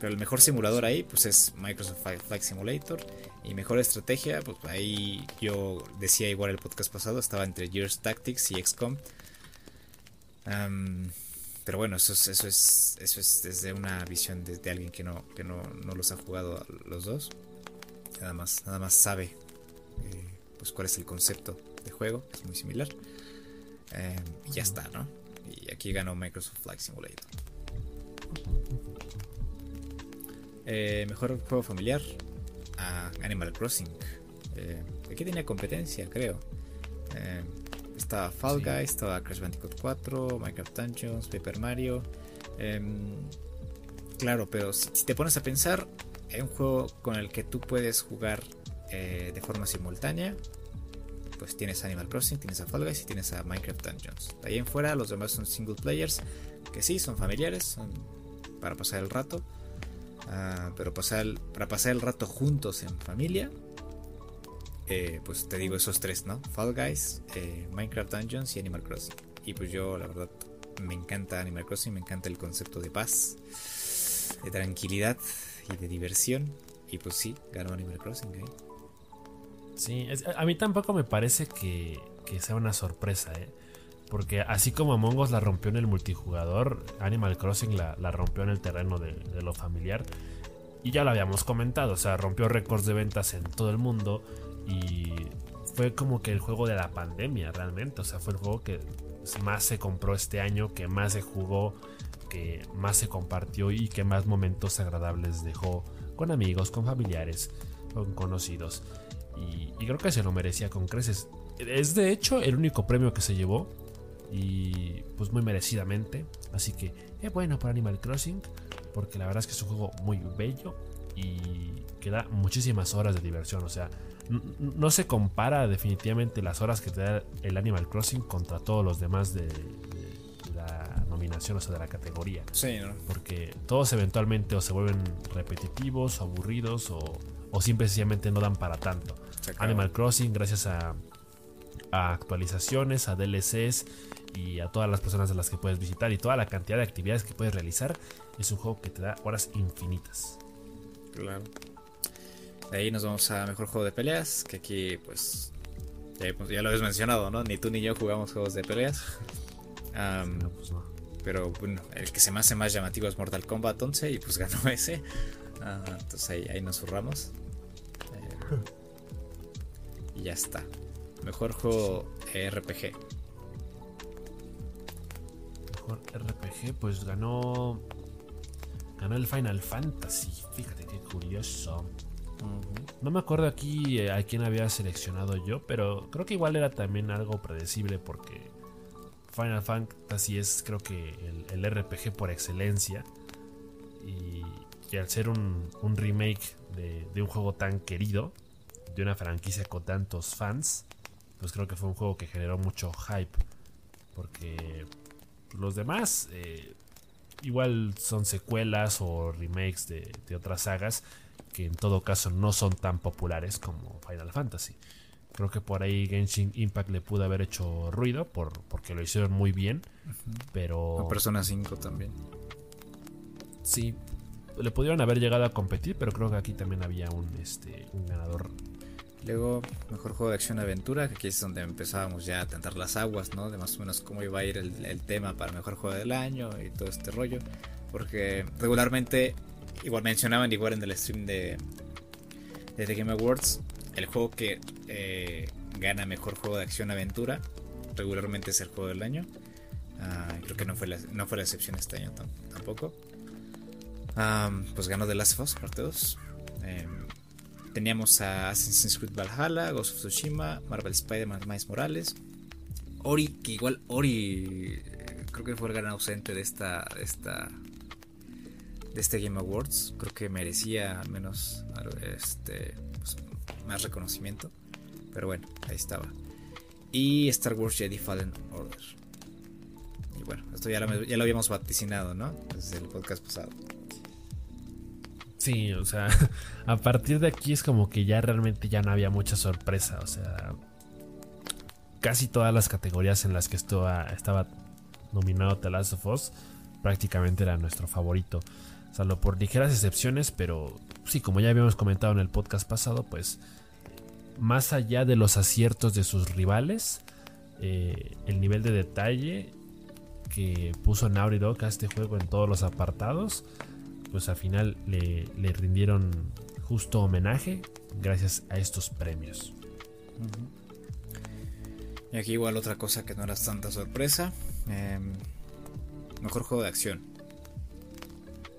Pero el mejor simulador ahí pues es Microsoft Flight Simulator. Y mejor estrategia, pues ahí yo decía igual el podcast pasado, estaba entre Gears Tactics y XCOM. pero bueno, eso es, eso es, eso es desde una visión de, alguien que no, que no, no, los ha jugado los dos. Nada más, nada más sabe eh, pues cuál es el concepto de juego, es muy similar. Em, y ya está, ¿no? Y aquí ganó Microsoft Flight Simulator. Eh, mejor juego familiar a Animal Crossing. Eh, aquí tenía competencia, creo. Eh, estaba Fall Guys, estaba Crash Bandicoot 4, Minecraft Dungeons, Paper Mario. Em, claro, pero si, te pones a pensar, es un juego con el que tú puedes jugar de forma simultánea. Pues tienes Animal Crossing, tienes a Fall Guys y tienes a Minecraft Dungeons. De ahí en fuera, los demás son single players, que sí, son familiares, son para pasar el rato. Ah, pero pasar, para pasar el rato juntos en familia, eh, pues te digo esos tres, ¿no? Fall Guys, eh, Minecraft Dungeons y Animal Crossing. Y pues yo, la verdad, me encanta Animal Crossing, me encanta el concepto de paz, de tranquilidad y de diversión. Y pues sí, ganó Animal Crossing. ¿eh? Sí, a mí tampoco me parece que, que sea una sorpresa, ¿eh? Porque así como Among Us la rompió en el multijugador, Animal Crossing la, rompió en el terreno de, lo familiar. Y ya lo habíamos comentado, o sea, rompió récords de ventas en todo el mundo. Y fue como que el juego de la pandemia realmente. O sea, fue el juego que más se compró este año, que más se jugó, que más se compartió y que más momentos agradables dejó con amigos, con familiares, con conocidos. Y creo que se lo merecía con creces. Es de hecho el único premio que se llevó y pues muy merecidamente. Así que es bueno para Animal Crossing porque la verdad es que es un juego muy bello y que da muchísimas horas de diversión. O sea, no se compara definitivamente las horas que te da el Animal Crossing contra todos los demás de, la nominación, o sea, de la categoría. Sí, ¿no? Porque todos eventualmente o se vuelven repetitivos, aburridos o, o simplemente no dan para tanto. Animal Crossing, gracias a, a actualizaciones, a DLCs y a todas las personas de las que puedes visitar y toda la cantidad de actividades que puedes realizar, es un juego que te da horas infinitas. Claro. De ahí nos vamos a mejor juego de peleas, que aquí pues ya, lo habéis mencionado, ¿no? Ni tú ni yo jugamos juegos de peleas. Pues pero bueno, el que se me hace más llamativo es Mortal Kombat 11 y pues ganó ese. entonces ahí, ahí nos zurramos. Eh, y ya está. Mejor juego RPG. RPG, pues ganó. Ganó el Final Fantasy. Fíjate qué curioso. No me acuerdo aquí eh, a quién había seleccionado yo, pero creo que igual era también algo predecible porque Final Fantasy es creo que el, RPG por excelencia. Y, al ser un, remake de, de, un juego tan querido, de una franquicia con tantos fans, pues creo que fue un juego que generó mucho hype. Porque los demás eh, igual son secuelas o remakes de, otras sagas que en todo caso no son tan populares como Final Fantasy. Creo que por ahí Genshin Impact le pudo haber hecho ruido por, porque lo hicieron muy bien. Pero. Persona 5 también. Sí. Le pudieron haber llegado a competir, pero creo que aquí también había un, este, un ganador Luego, mejor juego de acción-aventura, que aquí es donde empezábamos ya a tentar las aguas, ¿no? De más o menos cómo iba a ir el, tema para mejor juego del año y todo este rollo. Porque regularmente, igual mencionaban, igual en el stream de, The Game Awards, el juego que eh, gana mejor juego de acción-aventura regularmente es el juego del año. Ah, creo que no fue, la, no fue la excepción este año tampoco. pues ganó The Last of Us, parte 2. Teníamos a Assassin's Creed Valhalla, Ghost of Tsushima, Marvel Spider-Man, Miles Morales. Ori, que igual Ori eh, creo que fue el gran ausente de esta, de esta de este Game Awards. Creo que merecía al menos este, pues, más reconocimiento. Pero bueno, ahí estaba. Y Star Wars Jedi Fallen Order. bueno, esto ya lo, ya lo habíamos vaticinado, ¿no? Desde el podcast pasado. Sí, o sea, a partir de aquí es como que ya realmente ya no había mucha sorpresa, o sea, casi todas las categorías en las que estaba, estaba nominado The of Us prácticamente era nuestro favorito, salvo por ligeras excepciones, pero sí, como ya habíamos comentado en el podcast pasado, pues más allá de los aciertos de sus rivales, eh, el nivel de detalle que puso Naughty Dog a este juego en todos los apartados, pues al final le, rindieron justo homenaje gracias a estos premios. Y aquí igual otra cosa que no era tanta sorpresa. Em, mejor juego de acción.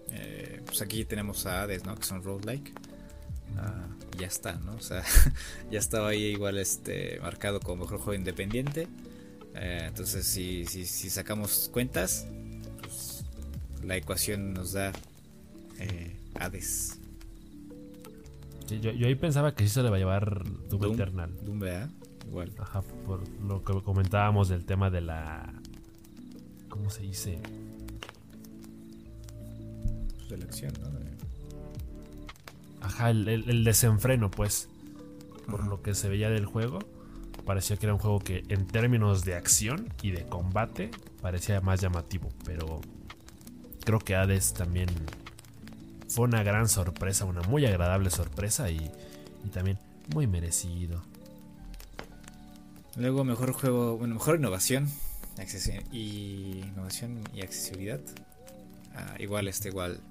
Eh, pues aquí tenemos a Hades, ¿no? Que son roguelike. Ah, ya está, ¿no? O sea, ya estaba ahí igual este marcado como mejor juego independiente. Eh, entonces, si, si, si, sacamos cuentas, pues la ecuación nos da eh, Hades. yo, ahí pensaba que sí se le va a llevar Doom, Eternal. Doom, ¿verdad? Igual. Ajá, por lo que comentábamos del tema de la. ¿Cómo se dice? Selección, ¿no? Ajá, el, desenfreno, pues. Por lo que se veía del juego. Parecía que era un juego que en términos de acción y de combate parecía más llamativo. Pero creo que Hades también fue una gran sorpresa, una muy agradable sorpresa y, también muy merecido. Luego mejor juego, bueno, mejor innovación y innovación y accesibilidad. Ah, igual este igual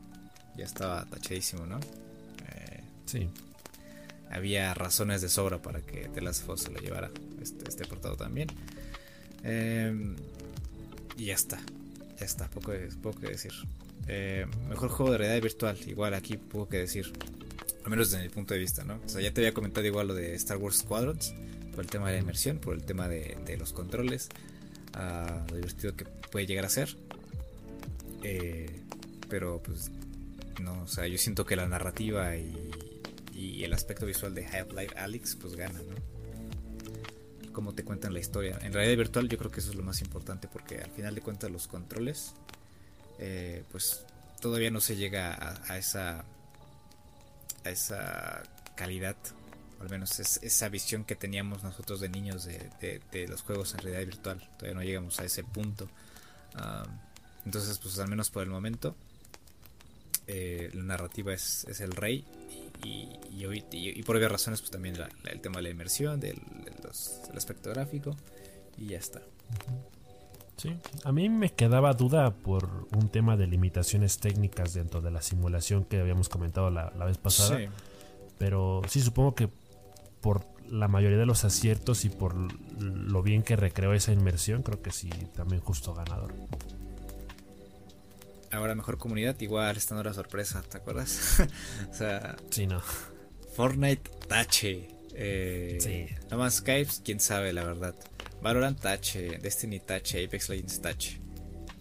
ya estaba tachadísimo, ¿no? Eh, sí. Había razones de sobra para que The Last of Us se lo llevara este, este portado también. Em, y ya está. Ya está, poco, poco que decir. Eh, mejor juego de realidad virtual, igual aquí poco que decir. Al menos desde mi punto de vista, ¿no? O sea, ya te había comentado igual lo de Star Wars Squadrons, por el tema de la inmersión, por el tema de, los controles, uh, lo divertido que puede llegar a ser. Eh, pero pues no, o sea, yo siento que la narrativa y, y el aspecto visual de Half-Life Alyx pues gana, ¿no? Cómo te cuentan la historia. En realidad virtual yo creo que eso es lo más importante porque al final de cuentas los controles eh, pues todavía no se llega a, esa a esa calidad al menos es, esa visión que teníamos nosotros de niños de, los juegos en realidad virtual. Todavía no llegamos a ese punto. Entonces pues al menos por el momento eh, la narrativa es, el rey y, y, por obvias razones pues también el tema de la inmersión del, aspecto gráfico y ya está Sí, a mí me quedaba duda por un tema de limitaciones técnicas dentro de la simulación que habíamos comentado la, vez pasada. Pero sí, supongo que por la mayoría de los aciertos y por lo bien que recreó esa inmersión, creo que sí, también justo ganador. Ahora mejor comunidad, igual esta no era sorpresa, ¿te acuerdas? o sea, sí, no. Fortnite tache. Eh, sí. Nada más Skype, quién sabe la verdad. Valorant tache, Destiny tache, Apex Legends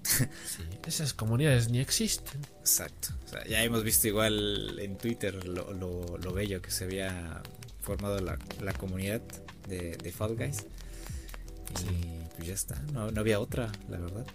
sí, esas comunidades ni existen. Exacto. ya hemos visto igual en Twitter lo, lo, bello que se había formado la, la comunidad de, de, Fall Guys. Y pues ya está, no, no había otra, la verdad.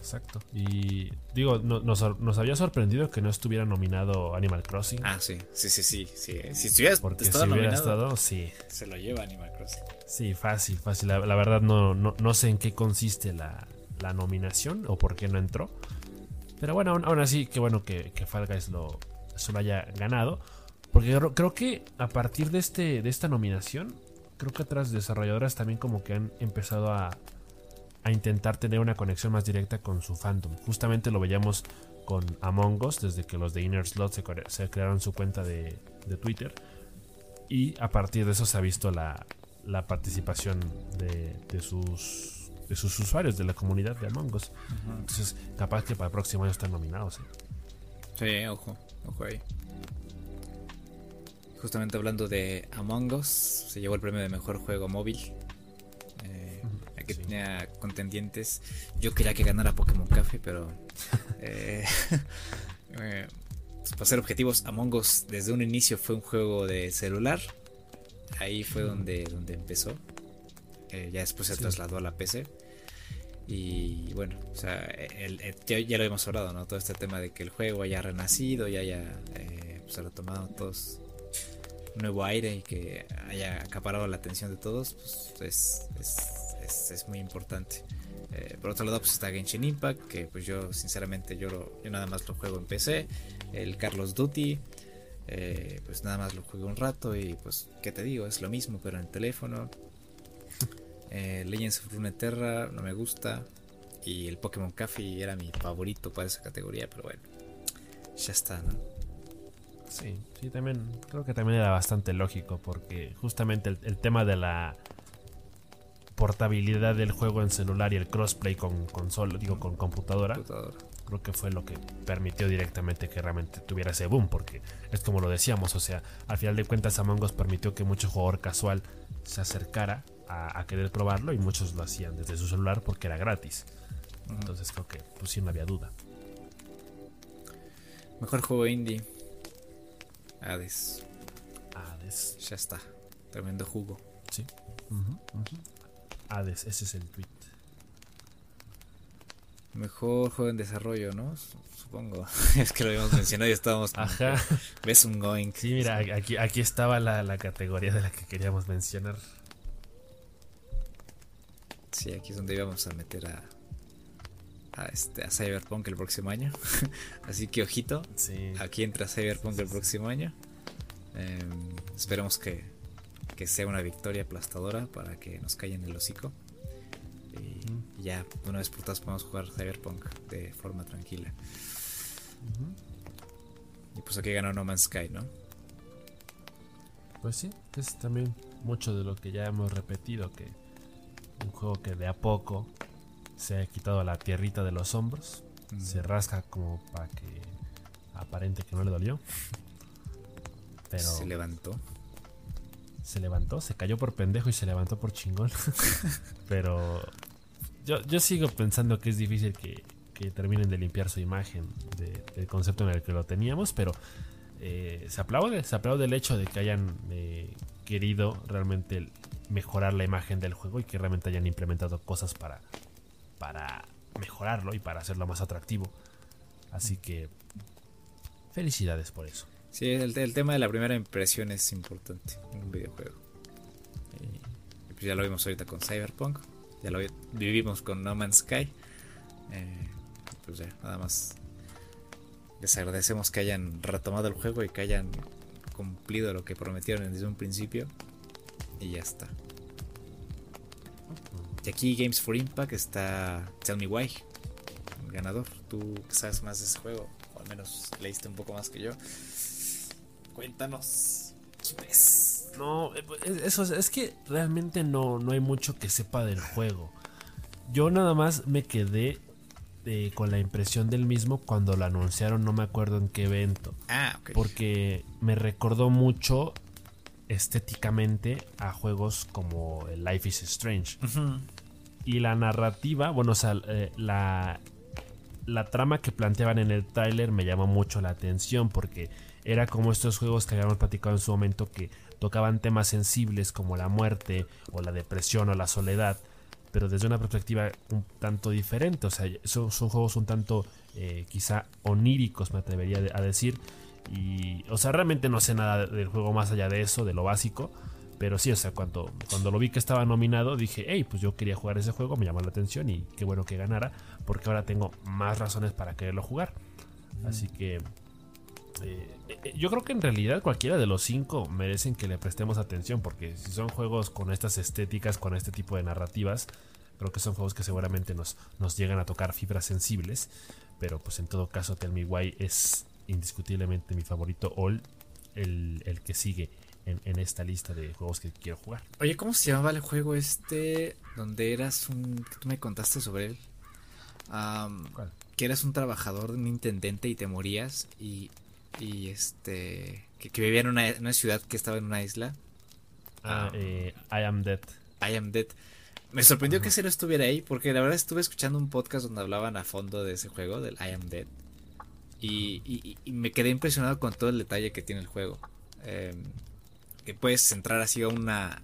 Exacto. Y digo, nos, había sorprendido que no estuviera nominado Animal Crossing. Ah, sí, sí, sí, sí. sí. Si estuviera Porque si hubiera estado, sí. Se lo lleva Animal Crossing. Sí, fácil, fácil. La, verdad no, no, sé en qué consiste la, nominación o por qué no entró. Pero bueno, aún, así, qué bueno que, que Fall Guys lo, lo haya ganado. Porque creo que a partir de, este, de esta nominación, creo que otras desarrolladoras también como que han empezado a, a intentar tener una conexión más directa con su fandom. Justamente lo veíamos con Among Us desde que los de Inner Slot se, crearon su cuenta de, Twitter. Y a partir de eso se ha visto la, participación de, sus, de sus usuarios, de la comunidad de Among Us. Entonces, capaz que para el próximo año están nominados. ¿eh? Sí, ojo, ojo ahí. Justamente hablando de Among Us, se llevó el premio de mejor juego móvil que tenía contendientes. Yo quería que ganara Pokémon Café, pero eh, eh, para ser objetivos, Among Us desde un inicio fue un juego de celular. Ahí fue donde, donde empezó. Eh, ya después se trasladó a la PC. Y bueno, o sea, el, ya, lo hemos hablado, ¿no? Todo este tema de que el juego haya renacido y haya pues, retomado todos nuevo aire y que haya acaparado la atención de todos, pues es, es, muy importante. Eh, por otro lado, pues está Genshin Impact, que pues yo sinceramente yo, yo nada más lo juego en PC. El Carlos Duty, eh, pues nada más lo juego un rato y pues, ¿qué te digo? Es lo mismo, pero en teléfono. Eh, Legends of Runeterra no me gusta. Y el Pokémon Café era mi favorito para esa categoría, pero bueno, ya está, ¿no? Sí, sí, también creo que también era bastante lógico porque justamente el, tema de la portabilidad del juego en celular y el crossplay con consola, digo con computadora, creo que fue lo que permitió directamente que realmente tuviera ese boom porque es como lo decíamos, o sea, al final de cuentas Among Us permitió que mucho jugador casual se acercara a, querer probarlo y muchos lo hacían desde su celular porque era gratis. Entonces creo que pues sí no había duda. Mejor juego indie. Hades. Hades. Ya está. Tremendo jugo. Sí. Hades, ese es el tweet. Mejor juego en desarrollo, ¿no? Supongo. es que lo habíamos mencionado y estábamos. Ajá. Ves un going. Sí, mira, aquí, aquí estaba la, la, categoría de la que queríamos mencionar. Sí, aquí es donde íbamos a meter a, a, este, a Cyberpunk el próximo año. Así que ojito, aquí entra Cyberpunk el próximo año. Em, esperemos que, que, sea una victoria aplastadora para que nos en el hocico. Y, ya, una vez por todas, podemos jugar Cyberpunk de forma tranquila. Y pues aquí ganó No Man's Sky, ¿no? Pues sí, es también mucho de lo que ya hemos repetido, que un juego que de a poco se ha quitado la tierrita de los hombros, se rasca como para que aparente que no le dolió. Pero se levantó. Se levantó, se cayó por pendejo y se levantó por chingón. Pero yo, yo sigo pensando que es difícil que, terminen de limpiar su imagen del concepto en el que lo teníamos, pero eh, se aplaude, se aplaude el hecho de que hayan eh, querido realmente mejorar la imagen del juego y que realmente hayan implementado cosas para, para mejorarlo y para hacerlo más atractivo. Así que felicidades por eso. Sí, el, tema de la primera impresión es importante en un videojuego. Y, pues ya lo vimos ahorita con Cyberpunk, ya lo vivimos con No Man's Sky. Eh, pues ya, nada más les agradecemos que hayan retomado el juego y que hayan cumplido lo que prometieron desde un principio. Y ya está. Y aquí Games for Impact está Tell Me Why, el ganador. Tú sabes más de ese juego, o al menos leíste un poco más que yo. Cuéntanos, No, eh, pues, eso es, que realmente no, no hay mucho que sepa del juego. Yo nada más me quedé eh, con la impresión del mismo cuando lo anunciaron, no me acuerdo en qué evento. Ah, ok. Porque me recordó mucho estéticamente a juegos como Life is Strange. Y la narrativa, bueno, o sea, eh, la, la trama que planteaban en el trailer me llamó mucho la atención porque era como estos juegos que habíamos platicado en su momento que tocaban temas sensibles como la muerte o la depresión o la soledad, pero desde una perspectiva un tanto diferente. O sea, son, son juegos un tanto eh, quizá oníricos, me atrevería a decir, y, o sea, realmente no sé nada del juego más allá de eso, de lo básico. Pero sí, o sea, cuando, cuando lo vi que estaba nominado, dije, hey, pues yo quería jugar ese juego, me llamó la atención y qué bueno que ganara, porque ahora tengo más razones para quererlo jugar. Así que eh, eh, yo creo que en realidad cualquiera de los cinco merecen que le prestemos atención, porque si son juegos con estas estéticas, con este tipo de narrativas, creo que son juegos que seguramente nos, nos llegan a tocar fibras sensibles. Pero pues en todo caso, Tell Me Why es indiscutiblemente mi favorito All, el, el que sigue en, esta lista de juegos que quiero jugar. Oye, ¿cómo se llamaba el juego este donde eras un... tú me contaste sobre él? Que eras un trabajador, un intendente y te morías y, y este... Que, vivía en una, ciudad que estaba en una isla. Ah, eh, I Am Dead. I Am Dead. Me sorprendió que ese no estuviera ahí porque la verdad estuve escuchando un podcast donde hablaban a fondo de ese juego, del I Am Dead. Y, me quedé impresionado con todo el detalle que tiene el juego. Em, que puedes entrar así a una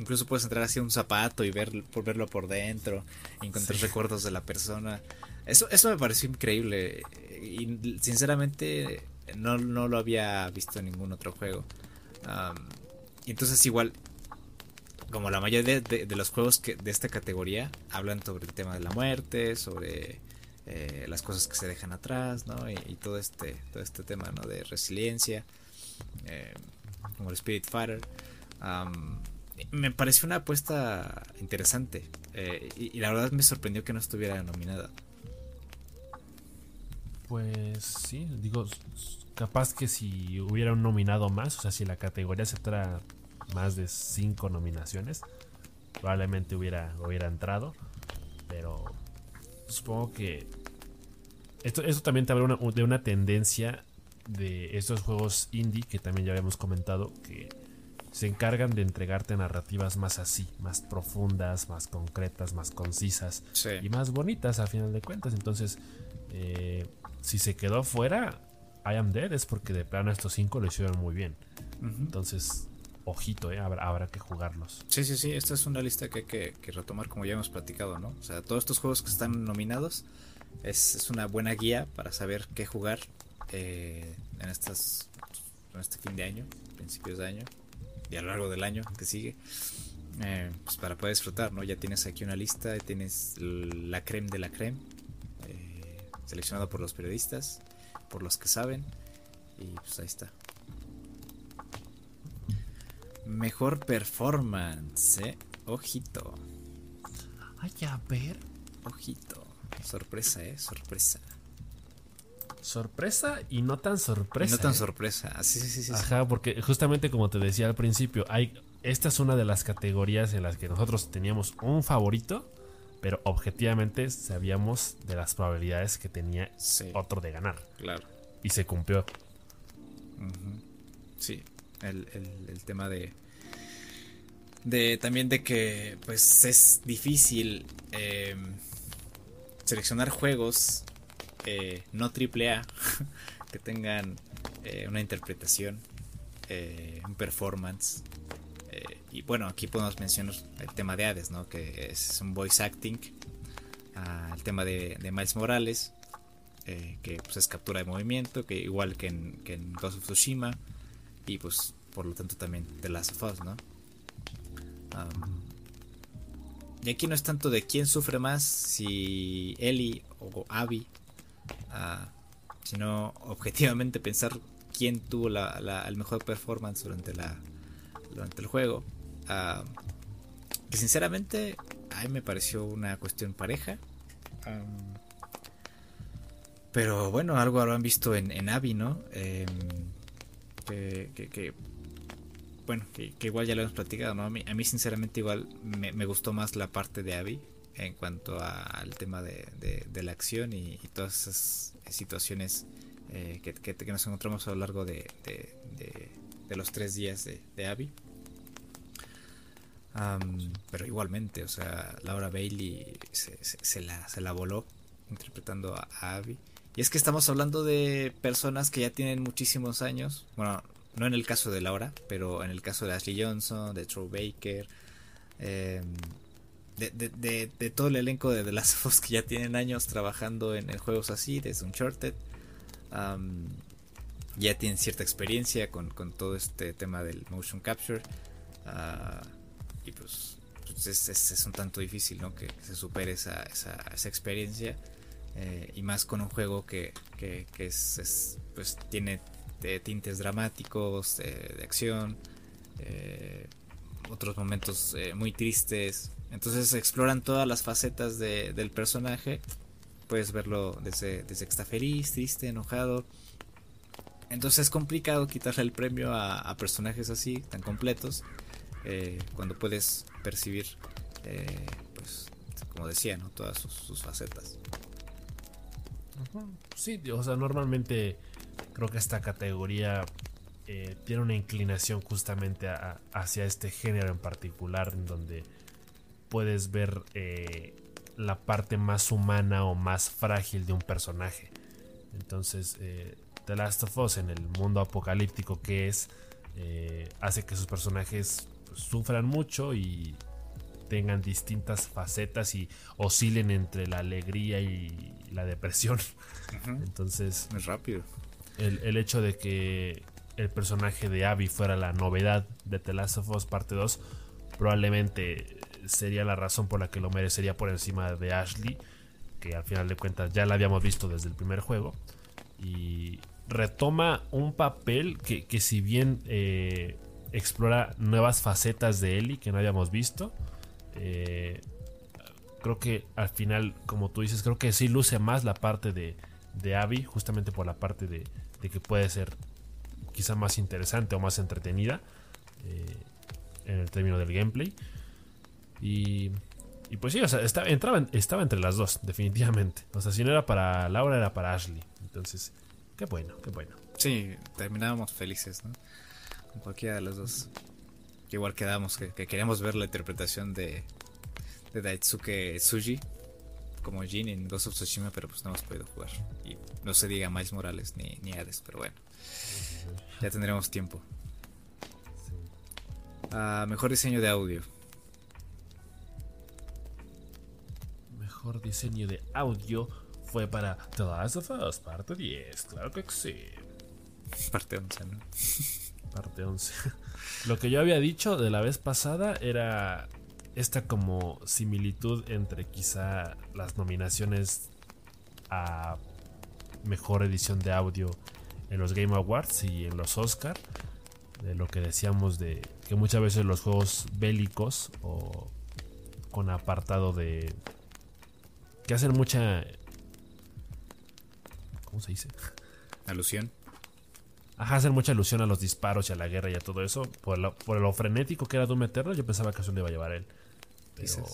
incluso puedes entrar hacia un zapato y ver, por verlo por dentro, encontrar recuerdos de la persona. Eso, eso me pareció increíble y sinceramente no, no lo había visto en ningún otro juego. y entonces igual, como la mayoría de, los juegos que, de esta categoría hablan sobre el tema de la muerte, sobre eh, las cosas que se dejan atrás, ¿no? Y, todo este todo este tema, ¿no? De resiliencia, eh, como el Spirit Fighter. me pareció una apuesta interesante eh, y, la verdad me sorprendió que no estuviera nominada. Pues sí, digo, capaz que si hubiera un nominado más, o sea, si la categoría se trae más de cinco nominaciones, probablemente hubiera, hubiera entrado, pero supongo que esto, esto también te habla de una tendencia de estos juegos indie que también ya habíamos comentado que se encargan de entregarte narrativas más así, más profundas, más concretas, más concisas y más bonitas a final de cuentas. Entonces, eh, si se quedó fuera, I Am Dead es porque de plano estos cinco lo hicieron muy bien. Entonces, ojito, eh, habrá, que jugarlos. Sí, sí, sí, esta es una lista que hay que, retomar como ya hemos platicado, ¿no? O sea, todos estos juegos que están nominados es, una buena guía para saber qué jugar eh, en, estas, en este fin de año, principios de año y a lo largo del año que sigue. Eh, pues para poder disfrutar, ¿no? Ya tienes aquí una lista, tienes la creme de la creme, seleccionado por los periodistas, por los que saben, y pues ahí está. Mejor performance, ¿eh? Ojito. Ay, a ver. Ojito. Sorpresa, ¿eh? Sorpresa. Sorpresa y no tan sorpresa. no tan ¿eh? sorpresa. Sí, sí, sí, Ajá, porque justamente como te decía al principio, hay, esta es una de las categorías en las que nosotros teníamos un favorito, pero objetivamente sabíamos de las probabilidades que tenía otro de ganar. Claro. Y se cumplió. Sí, el, tema de de también de que pues es difícil eh, seleccionar juegos eh, no triple A que tengan eh, una interpretación, eh, un performance. Y bueno, aquí podemos mencionar el tema de Hades, ¿no? que es un voice acting. Ah, el tema de, Miles Morales, que pues, es captura de movimiento, que igual que en, Ghost of Tsushima. Y pues por lo tanto también de Last of Us, ¿no? y aquí no es tanto de quién sufre más, si Ellie o Abby sino objetivamente pensar quién tuvo la, el mejor performance durante, la, durante el juego. Que sinceramente a mí me pareció una cuestión pareja. pero bueno, algo habrán visto en, en ¿no? Em, que, bueno, que, igual ya lo hemos platicado, ¿no? A mí, a mí sinceramente igual me, me, gustó más la parte de Abby en cuanto al tema de, la acción y, todas esas situaciones eh, que, nos encontramos a lo largo de, los tres días de, Abby. Pero igualmente, o sea, Laura Bailey se, la, voló interpretando a, Abby. Y es que estamos hablando de personas que ya tienen muchísimos años. Bueno, no en el caso de Laura, pero en el caso de Ashley Johnson, de Troy Baker. Eh, de, todo el elenco de The Last of Us que ya tienen años trabajando en, juegos así, desde Uncharted. ya tienen cierta experiencia con, todo este tema del motion capture. Ah, y pues, pues es, un tanto difícil ¿no? que, se supere esa, esa, experiencia. Eh, y más con un juego que, que, es, pues tiene tintes dramáticos, de acción, eh, otros momentos eh, muy tristes, entonces exploran todas las facetas del personaje. Puedes verlo desde, desde que está feliz, triste, enojado. Entonces es complicado quitarle el premio a, personajes así, tan completos, eh, cuando puedes percibir, eh, pues, como decía, ¿no? todas sus, facetas. Sí, o sea, normalmente creo que esta categoría eh, tiene una inclinación justamente hacia este género en particular, en donde puedes ver la parte más humana o más frágil de un personaje. Entonces, The Last of Us en el mundo apocalíptico que es, hace que sus personajes sufran mucho y tengan distintas facetas y oscilen entre la alegría y la depresión. Entonces, es rápido. El, hecho de que el personaje de Abby fuera la novedad de The Last of Us parte 2 probablemente sería la razón por la que lo merecería por encima de Ashley, que al final de cuentas ya la habíamos visto desde el primer juego. Y retoma un papel que, si bien eh, explora nuevas facetas de Ellie que no habíamos visto, eh, creo que al final, como tú dices, creo que sí luce más la parte de, de Abby, justamente por la parte de, que puede ser quizá más interesante o más entretenida eh, en el término del gameplay. Y, y pues sí, o sea, estaba, estaba entre las dos, definitivamente. O sea, si no era para Laura, era para Ashley. Entonces, qué bueno, qué bueno. Sí, terminábamos felices, ¿no? Con cualquiera de los dos. Igual quedamos que, que queríamos ver la interpretación de, de Daisuke Tsuji como Jin en Ghost of Tsushima, pero pues no hemos podido jugar. Y no se diga Miles Morales ni, ni Hades, pero bueno. Ya tendremos tiempo. Ah, mejor diseño de audio. Mejor diseño de audio fue para The Last of Us, parte 10. Claro que sí. Parte 11, ¿no? Parte 11. Lo que yo había dicho de la vez pasada era esta como similitud entre quizá las nominaciones a mejor edición de audio en los Game Awards y en los Oscar. De lo que decíamos de que muchas veces los juegos bélicos o con apartado de que hacen mucha ¿cómo se dice? Alusión. Ajá, hacen mucha alusión a los disparos y a la guerra y a todo eso. Por lo, por lo frenético que era Doom Eternal, yo pensaba que eso le iba a llevar él. Pero,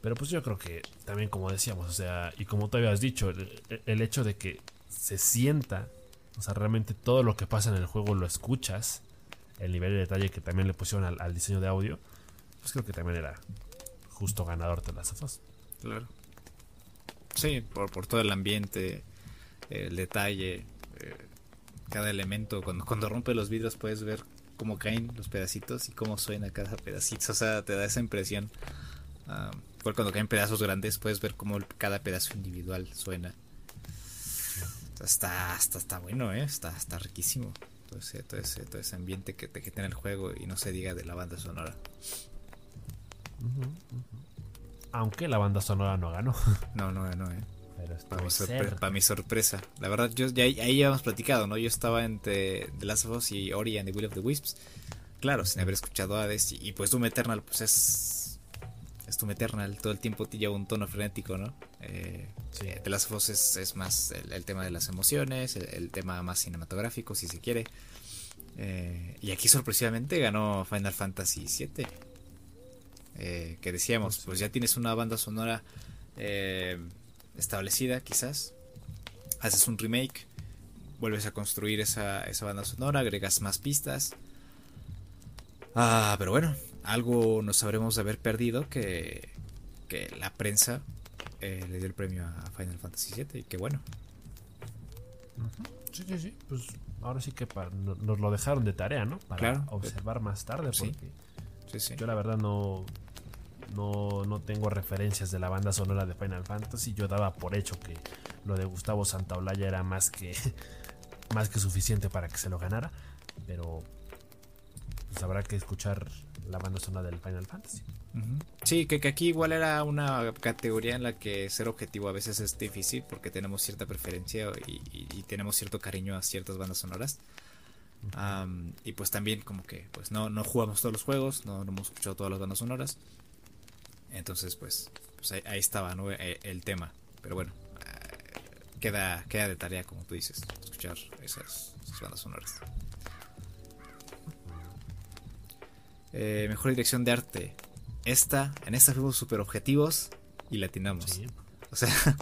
pero pues yo creo que también como decíamos, o sea, y como tú habías dicho, el, hecho de que se sienta, o sea, realmente todo lo que pasa en el juego lo escuchas, el nivel de detalle que también le pusieron al, diseño de audio, pues creo que también era justo ganador de las afas. Claro. Sí, por, por todo el ambiente, el detalle, eh, cada elemento. Cuando, cuando rompe los vidrios puedes ver cómo caen los pedacitos y cómo suena cada pedacito. O sea, te da esa impresión. Uh, cuando caen pedazos grandes puedes ver cómo cada pedazo individual suena. Está, está, está bueno, ¿eh? está, está riquísimo. Todo ese, todo ese, todo ese ambiente que, que tiene el juego y no se diga de la banda sonora. Aunque la banda sonora no ganó. No, no ganó, ¿eh? Para, mi sorpresa. La verdad, yo ya ahí ya hemos platicado, ¿no? Yo estaba entre The Last of Us y Ori and the Will of the Wisps. Claro, sin haber escuchado Hades. Y, pues Doom Eternal, pues es. Es Doom Eternal. Todo el tiempo te lleva un tono frenético, ¿no? Eh, The Last of Us es, más el, tema de las emociones, el, tema más cinematográfico, si se quiere. Eh, y aquí sorpresivamente ganó Final Fantasy VII. Eh, que decíamos, pues, pues ya tienes una banda sonora. Eh, establecida quizás. Haces un remake, vuelves a construir esa, banda sonora, agregas más pistas. Ah, pero bueno, algo nos habremos de haber perdido que, que la prensa eh, le dio el premio a Final Fantasy VII y que bueno. Sí, sí, sí. Pues ahora sí que nos lo dejaron de tarea, ¿no? Para observar más tarde. Porque sí, sí. yo la verdad no, no, no tengo referencias de la banda sonora de Final Fantasy. Yo daba por hecho que lo de Gustavo Santaolalla era más que, más que suficiente para que se lo ganara. Pero pues habrá que escuchar la banda sonora del Final Fantasy. Sí, que, que, aquí igual era una categoría en la que ser objetivo a veces es difícil porque tenemos cierta preferencia y, tenemos cierto cariño a ciertas bandas sonoras. y pues también como que pues no, no jugamos todos los juegos, no, no hemos escuchado todas las bandas sonoras. Entonces, pues, pues ahí, estaba e, el, tema. Pero bueno, eh, queda, queda de tarea, como tú dices, escuchar esas, bandas sonoras. Eh, mejor dirección de arte. Esta, en esta fuimos super objetivos y latinamos. O sea,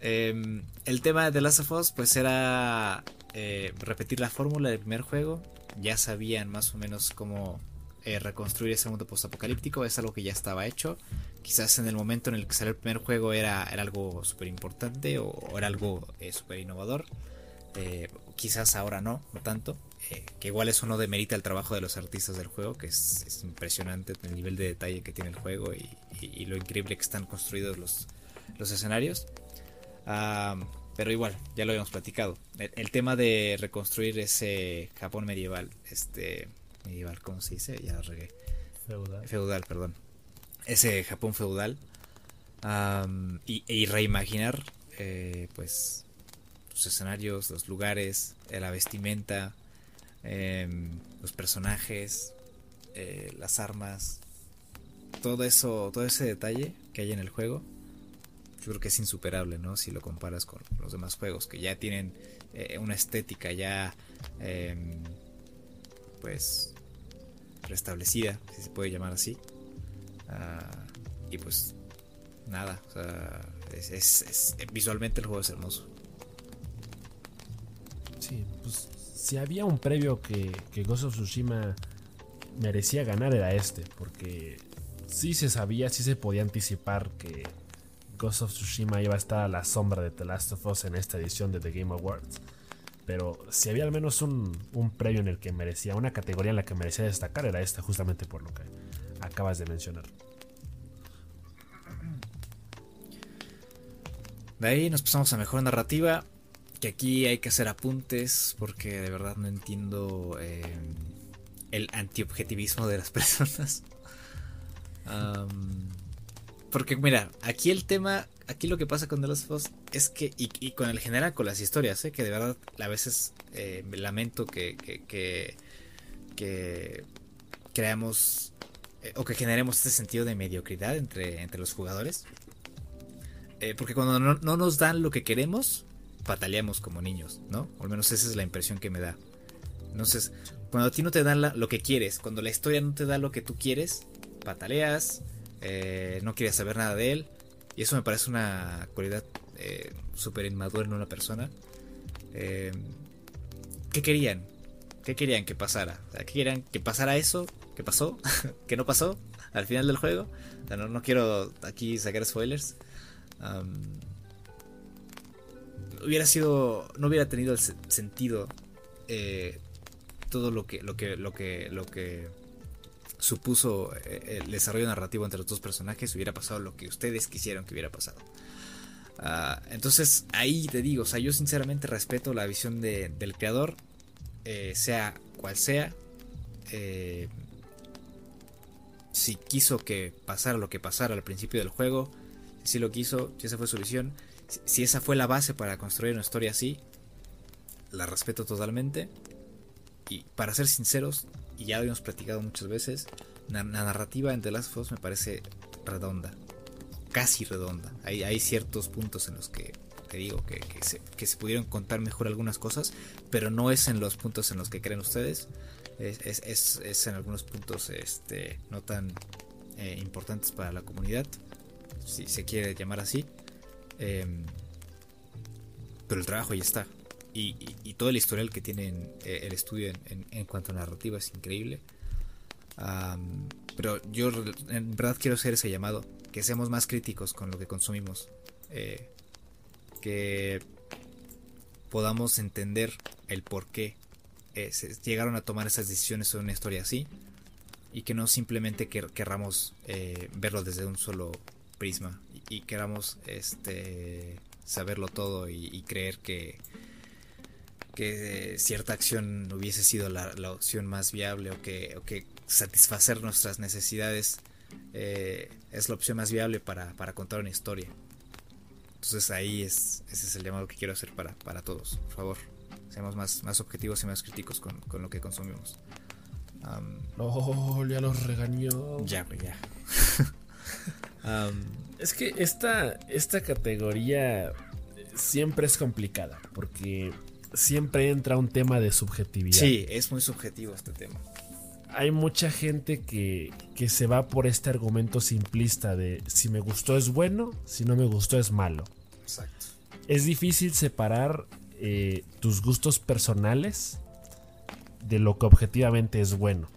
em, el tema de The Last of Us, pues era eh, repetir la fórmula del primer juego. Ya sabían más o menos cómo eh, reconstruir ese mundo postapocalíptico es algo que ya estaba hecho. Quizás en el momento en el que salió el primer juego era, algo súper importante o, era algo eh, súper innovador. Eh, quizás ahora no, no tanto. eh, que igual eso no demerita el trabajo de los artistas del juego, que es, impresionante el nivel de detalle que tiene el juego y, lo increíble que están construidos los, los escenarios. pero igual, ya lo habíamos platicado. El, tema de reconstruir ese Japón medieval, este medieval, ¿cómo se dice? Ya regué. Feudal. Feudal, perdón. Ese Japón feudal. y, y, reimaginar, eh, pues, los escenarios, los lugares, eh, la vestimenta, Em, los personajes, eh, las armas, todo eso, todo ese detalle que hay en el juego, yo creo que es insuperable, ¿no? Si lo comparas con los demás juegos que ya tienen eh, una estética ya, em, pues, restablecida, si se puede llamar así. Ah, y pues, nada, o sea, es, visualmente el juego es hermoso. Sí, pues si había un previo que, que Ghost of Tsushima merecía ganar era este, porque sí se sabía, sí se podía anticipar que Ghost of Tsushima iba a estar a la sombra de The Last of Us en esta edición de The Game Awards. Pero si había al menos un, un previo en el que merecía, una categoría en la que merecía destacar, era esta, justamente por lo que acabas de mencionar. De ahí nos pasamos a mejor narrativa que aquí hay que hacer apuntes porque de verdad no entiendo eh, el antiobjetivismo de las personas. porque mira, aquí el tema, aquí lo que pasa con The Last of Us es que, y, con el general, con las historias, ¿eh? que de verdad a veces eh, lamento que, creamos o que generemos este sentido de mediocridad entre, entre los jugadores. porque cuando no, no, nos dan lo que queremos, pataleamos como niños, ¿no? Al menos esa es la impresión que me da. Entonces, cuando a ti no te dan lo que quieres, cuando la historia no te da lo que tú quieres, pataleas, eh, no quieres saber nada de él. Y eso me parece una cualidad eh, súper inmadura en una persona. Eh, ¿Qué querían? ¿Qué querían que pasara? ¿Qué querían que pasara eso? ¿Qué pasó? ¿Qué no pasó? Al final del juego. no, quiero aquí sacar spoilers hubiera sido, no hubiera tenido el sentido eh, todo lo que, lo que, lo que, lo que supuso eh, el desarrollo narrativo entre los dos personajes, hubiera pasado lo que ustedes quisieron que hubiera pasado. Ah, entonces ahí te digo, o sea, yo sinceramente respeto la visión del creador, eh, sea cual sea. si quiso que pasara lo que pasara al principio del juego, si lo quiso, si esa fue su visión, si esa fue la base para construir una historia así, la respeto totalmente. Y para ser sinceros, y ya lo hemos platicado muchas veces, la, narrativa en The Last of Us me parece redonda. Casi redonda. Hay, ciertos puntos en los que te digo que, se, pudieron contar mejor algunas cosas, pero no es en los puntos en los que creen ustedes. Es, en algunos puntos este, no tan eh, importantes para la comunidad, si se quiere llamar así. Em, pero el trabajo ya está. Y, todo el historial que tiene eh, el estudio en, cuanto a narrativa es increíble. pero yo en verdad quiero hacer ese llamado. Que seamos más críticos con lo que consumimos. Eh, que podamos entender el por qué eh, llegaron a tomar esas decisiones sobre una historia así. Y que no simplemente querramos verlo desde un solo prisma y, queramos este saberlo todo y, creer que que cierta acción hubiese sido la, opción más viable o que, que satisfacer nuestras necesidades eh, es la opción más viable para, contar una historia. Entonces ahí es, ese es el llamado que quiero hacer para, para todos. Por favor, seamos más, más objetivos y más críticos con, lo que consumimos. no, ya los regañó. Ya, ya. es que esta, esta categoría siempre es complicada porque siempre entra un tema de subjetividad. Sí, es muy subjetivo este tema. Hay mucha gente que, que se va por este argumento simplista de si me gustó es bueno, si no me gustó es malo. Exacto. Es difícil separar eh, tus gustos personales de lo que objetivamente es bueno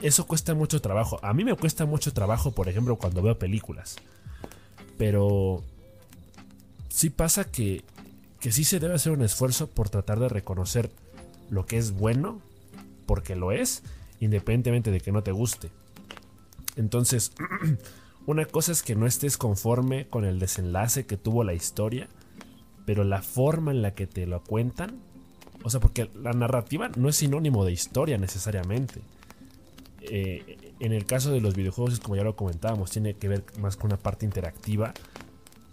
eso cuesta mucho trabajo. A mí me cuesta mucho trabajo, por ejemplo, cuando veo películas. Pero sí pasa que, que sí se debe hacer un esfuerzo por tratar de reconocer lo que es bueno, porque lo es, independientemente de que no te guste. Entonces, una cosa es que no estés conforme con el desenlace que tuvo la historia, pero la forma en la que te lo cuentan, o sea, porque la narrativa no es sinónimo de historia necesariamente. Eh, en el caso de los videojuegos, como ya lo comentábamos, tiene que ver más con una parte interactiva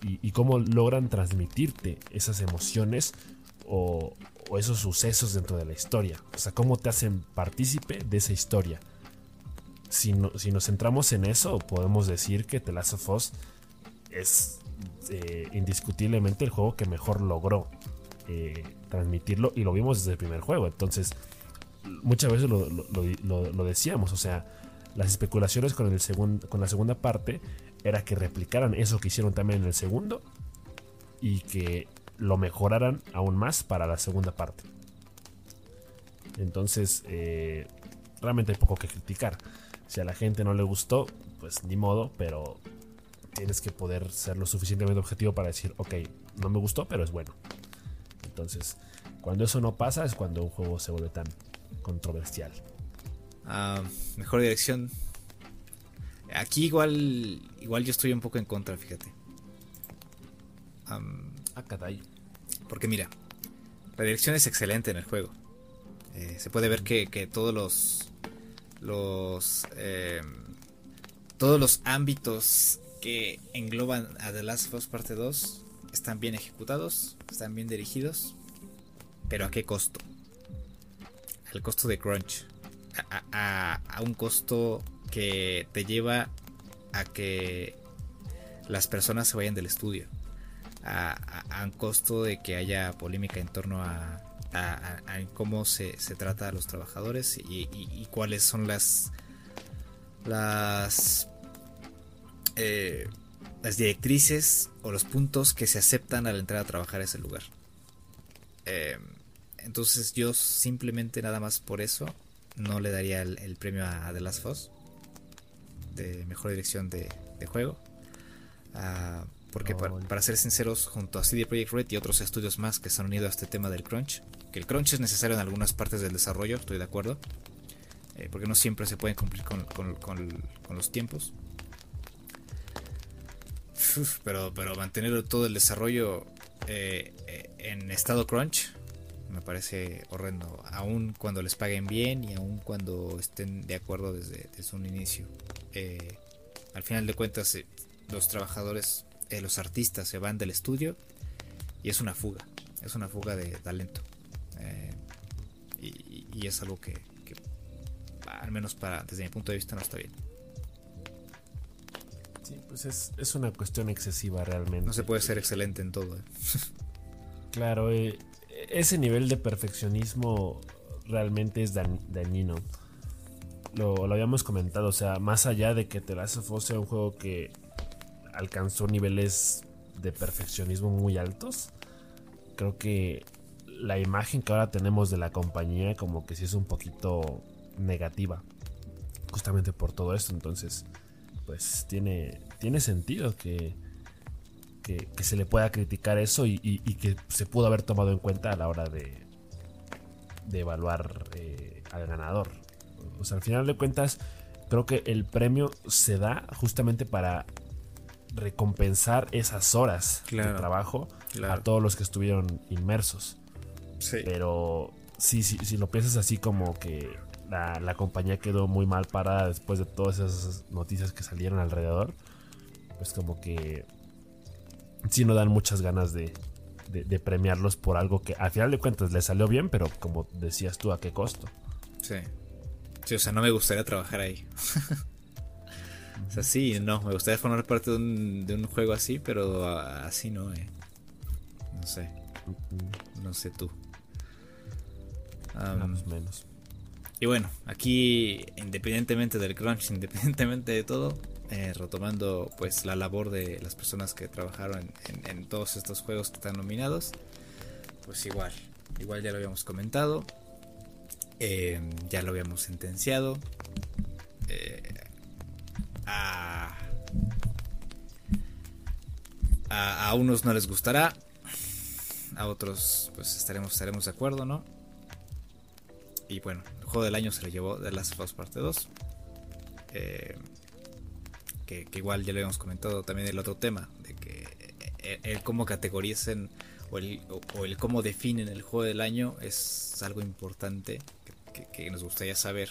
y, cómo logran transmitirte esas emociones o, esos sucesos dentro de la historia. O sea, cómo te hacen partícipe de esa historia. Si, nos centramos en eso, podemos decir que The Last of Us es eh, indiscutiblemente el juego que mejor logró eh, transmitirlo y lo vimos desde el primer juego. Entonces, muchas veces lo, decíamos, o sea, las especulaciones con, el con la segunda parte era que replicaran eso que hicieron también en el segundo y que lo mejoraran aún más para la segunda parte. Entonces, eh, realmente hay poco que criticar. Si a la gente no le gustó, pues ni modo, pero tienes que poder ser lo suficientemente objetivo para decir, ok, no me gustó, pero es bueno. Entonces, cuando eso no pasa es cuando un juego se vuelve tan controversial. Ah, mejor dirección. Aquí igual, igual yo estoy un poco en contra, fíjate. Porque mira, la dirección es excelente en el juego. Eh, se puede ver que, todos los los eh, todos los ámbitos que engloban a The Last of Us Parte 2 están bien ejecutados, están bien dirigidos, pero ¿a qué costo? Al costo de crunch, a, un costo que te lleva a que las personas se vayan del estudio, a, costo de que haya polémica en torno a, cómo se, trata a los trabajadores y, cuáles son las las eh, las directrices o los puntos que se aceptan al entrar a trabajar a ese lugar. Eh, entonces yo simplemente nada más por eso no le daría el, premio a, The Last of de mejor dirección de, juego. Ah, porque para, ser sinceros, junto a CD Projekt Red y otros estudios más que se han unido a este tema del crunch, que el crunch es necesario en algunas partes del desarrollo, estoy de acuerdo, eh, porque no siempre se pueden cumplir con los tiempos pero, pero mantener todo el desarrollo eh, eh, en estado crunch me parece horrendo, aun cuando les paguen bien y aun cuando estén de acuerdo desde, un inicio. Al final de cuentas, los trabajadores, los artistas se van del estudio y es una fuga, es una fuga de talento. Y, y, es algo que, que, al menos para, desde mi punto de vista, no está bien. Pues es, una cuestión excesiva realmente. No se puede ser excelente en todo. ¿eh? claro, eh, ese nivel de perfeccionismo realmente es dañino. Lo, habíamos comentado, o sea, más allá de que The Last of Us sea un juego que alcanzó niveles de perfeccionismo muy altos, creo que la imagen que ahora tenemos de la compañía como que sí es un poquito negativa, justamente por todo esto, entonces pues tiene, tiene sentido que, que, se le pueda criticar eso y, que se pudo haber tomado en cuenta a la hora de, de evaluar eh, al ganador. O sea, al final de cuentas, creo que el premio se da justamente para recompensar esas horas de trabajo a todos los que estuvieron inmersos. Pero sí, sí, si lo piensas así como que la, compañía quedó muy mal parada después de todas esas noticias que salieron alrededor. Pues como que sí no dan muchas ganas de, premiarlos por algo que al final de cuentas les salió bien, pero como decías tú, ¿a qué costo? Sí. Sí, o sea, no me gustaría trabajar ahí. o sea, sí, no, me gustaría formar parte de un, de un juego así, pero así no, eh. No sé. No sé tú. menos. Y bueno, aquí independientemente del crunch, independientemente de todo, eh, retomando pues la labor de las personas que trabajaron en, todos estos juegos que están nominados, pues igual, igual ya lo habíamos comentado, eh, ya lo habíamos sentenciado. Eh, a, a, a, unos no les gustará, a otros pues estaremos, estaremos de acuerdo, ¿no? y bueno, el juego del año se lo llevó The Last of Us Parte 2. Eh, que, igual ya lo habíamos comentado también el otro tema, de que el, cómo categoricen o el, o el, cómo definen el juego del año es algo importante que, nos gustaría saber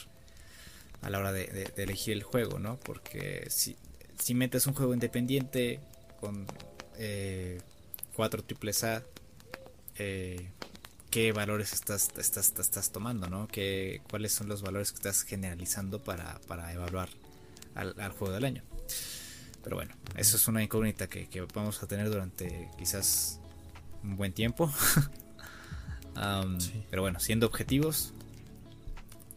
a la hora de, elegir el juego, ¿no? Porque si, si metes un juego independiente con eh, 4 triples A, eh, qué valores estás, estás, estás, tomando, ¿no? ¿Qué, ¿Cuáles son los valores que estás generalizando para, para evaluar al, juego del año? Pero bueno, eso es una incógnita que, vamos a tener durante quizás un buen tiempo. Pero bueno, siendo objetivos,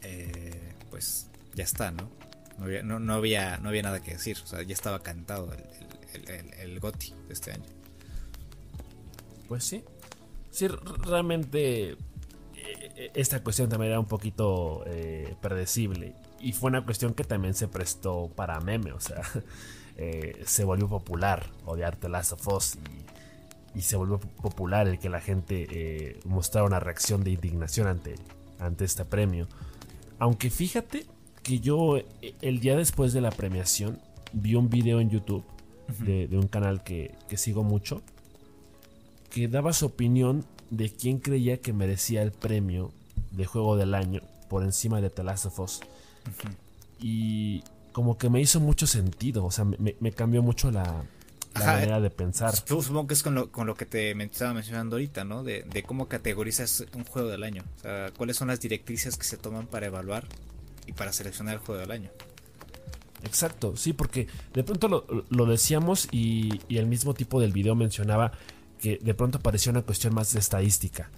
eh, pues ya está, ¿no? No había, no, había, no había nada que decir, o sea, ya estaba cantado el, el, el GOTI de este año. Pues sí, Sí, realmente eh, esta cuestión también era un poquito eh, predecible. Y fue una cuestión que también se prestó para meme. O sea, eh, se volvió popular odiar The Last of Us y, se volvió popular el que la gente mostrara una reacción de indignación ante, ante este premio. Aunque fíjate que yo el día después de la premiación vi un video en YouTube de, un canal que, que sigo mucho que daba su opinión de quién creía que merecía el premio de juego del año por encima de The Last of Us. Y como que me hizo mucho sentido, o sea, me, cambió mucho la, manera de pensar. Supongo que es con lo, con lo que te estaba mencionando ahorita, ¿no? De, de, cómo categorizas un juego del año. O sea, cuáles son las directrices que se toman para evaluar y para seleccionar el juego del año. Exacto, sí, porque de pronto lo, lo decíamos y, y, el mismo tipo del video mencionaba que de pronto parecía una cuestión más de estadística,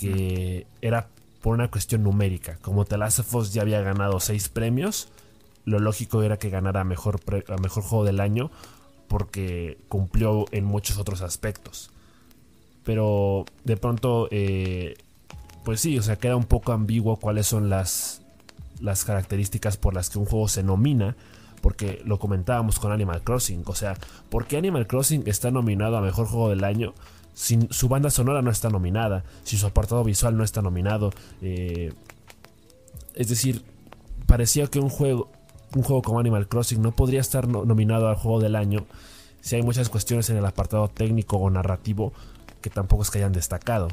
que era por una cuestión numérica. Como Us ya había ganado seis premios, lo lógico era que ganara mejor, mejor juego del año porque cumplió en muchos otros aspectos. Pero de pronto, eh, pues sí, o sea, queda un poco ambiguo cuáles son las, las características por las que un juego se nomina porque lo comentábamos con Animal Crossing. O sea, ¿por qué Animal Crossing está nominado a Mejor Juego del Año? Si su banda sonora no está nominada, si su apartado visual no está nominado. Eh, es decir, parecía que un juego, un juego como Animal Crossing no podría estar nominado al Juego del Año si hay muchas cuestiones en el apartado técnico o narrativo que tampoco es que hayan destacado.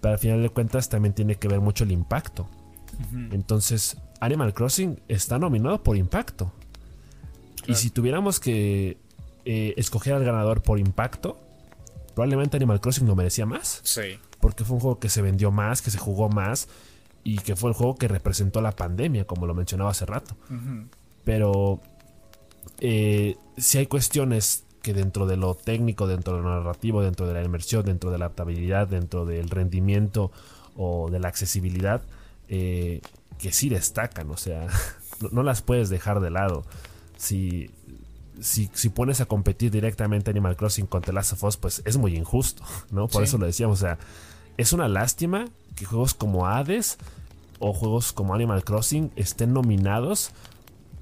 Pero al final de cuentas también tiene que ver mucho el impacto. Entonces, Animal Crossing está nominado por impacto. Y si tuviéramos que eh, escoger al ganador por impacto, probablemente Animal Crossing lo merecía más. Sí. Porque fue un juego que se vendió más, que se jugó más y que fue el juego que representó la pandemia, como lo mencionaba hace rato. Pero eh, si hay cuestiones que dentro de lo técnico, dentro de lo narrativo, dentro de la inmersión, dentro de la adaptabilidad, dentro del rendimiento o de la accesibilidad, eh, que sí destacan, o sea, no, las puedes dejar de lado si, si, pones a competir directamente Animal Crossing con The Last of Us, pues es muy injusto, ¿no? Por eso lo decíamos, o sea, es una lástima que juegos como Hades o juegos como Animal Crossing estén nominados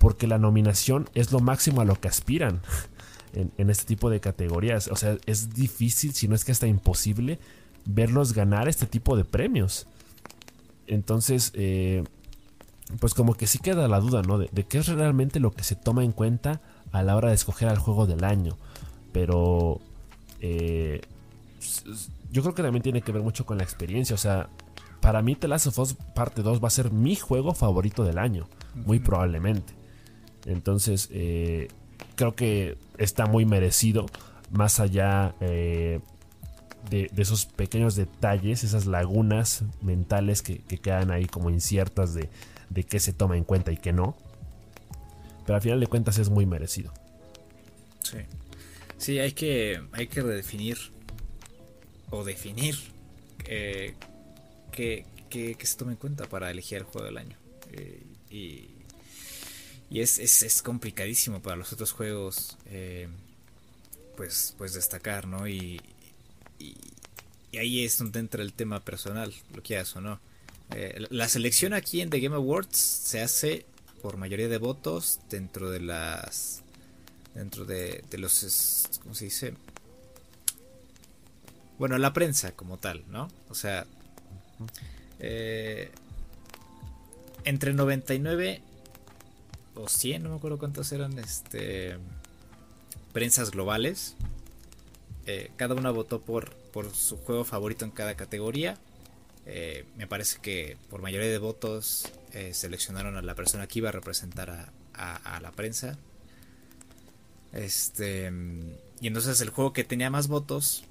porque la nominación es lo máximo a lo que aspiran en, este tipo de categorías. O sea, es difícil, si no es que hasta imposible, verlos ganar este tipo de premios. Entonces, eh, pues como que sí queda la duda, ¿no? De, qué es realmente lo que se toma en cuenta a la hora de escoger al juego del año. Pero eh, yo creo que también tiene que ver mucho con la experiencia. O sea, para mí The Last of Us Parte 2 va a ser mi juego favorito del año, muy probablemente. Entonces, eh, creo que está muy merecido, más allá eh, de, esos pequeños detalles, esas lagunas mentales que quedan ahí como inciertas de de qué se toma en cuenta y qué no. Pero al final de cuentas es muy merecido. Sí. Sí, hay que, hay que redefinir o definir eh, qué, se toma en cuenta para elegir el juego del año. Eh, y, y es, es, complicadísimo para los otros juegos eh, pues, pues destacar, ¿no? Y, y, ahí es donde entra el tema personal, lo que o no. Eh, la selección aquí en The Game Awards se hace por mayoría de votos dentro de las. Dentro de, los. ¿Cómo se dice? Bueno, la prensa como tal, ¿no? O sea. Eh, entre 99 o 100, no me acuerdo cuántos eran, este, prensas globales. Eh, cada una votó por, por su juego favorito en cada categoría. Eh, me parece que por mayoría de votos eh, seleccionaron a la persona que iba a representar a, a, la prensa. Este. Y entonces el juego que tenía más votos.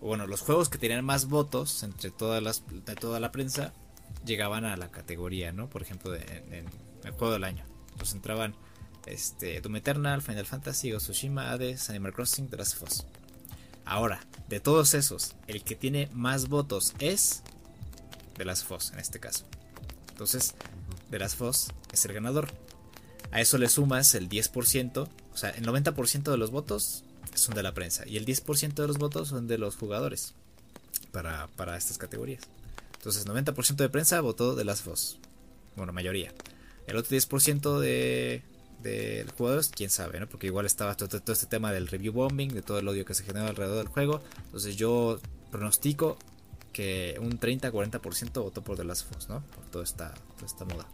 Bueno, los juegos que tenían más votos entre todas las, de toda la prensa llegaban a la categoría, ¿no? Por ejemplo, en, el juego del año. Entonces entraban este, Doom Eternal, Final Fantasy, Tsushima, Animal Crossing, The Last of Us. Ahora, de todos esos, el que tiene más votos es The Last of Us en este caso. Entonces, The Last of Us es el ganador. A eso le sumas el 10%, o sea, el 90% de los votos son de la prensa y el 10% de los votos son de los jugadores para, para estas categorías. Entonces, 90% de prensa votó de las voz. Bueno, mayoría. El otro 10% de, de jugadores, quién sabe, ¿no? Porque igual estaba todo, este tema del review bombing, de todo el odio que se generó alrededor del juego. Entonces, yo pronostico que un 30-40% votó por The Last of Us, ¿no? Por toda esta, toda esta moda.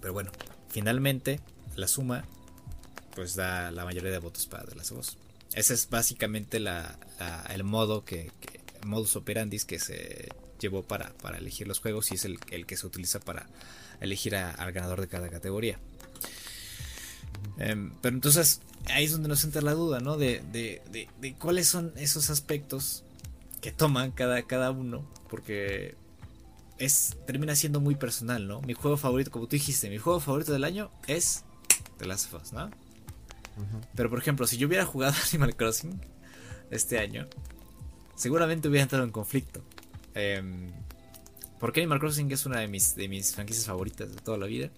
Pero bueno, finalmente la suma pues da la mayoría de votos para The Last of Us. Ese es básicamente el modo que, que modus operandi que se llevó para, para elegir los juegos y es el, que se utiliza para elegir al ganador de cada categoría. Em, pero entonces ahí es donde nos entra la duda, ¿no? De, de, cuáles son esos aspectos que toman cada, cada uno, porque es termina siendo muy personal, ¿no? Mi juego favorito, como tú dijiste, mi juego favorito del año es The Last of Us, ¿no? Pero por ejemplo, si yo hubiera jugado Animal Crossing este año, seguramente hubiera entrado en conflicto. Eh, porque Animal Crossing es una de mis, de mis franquicias favoritas de toda la vida.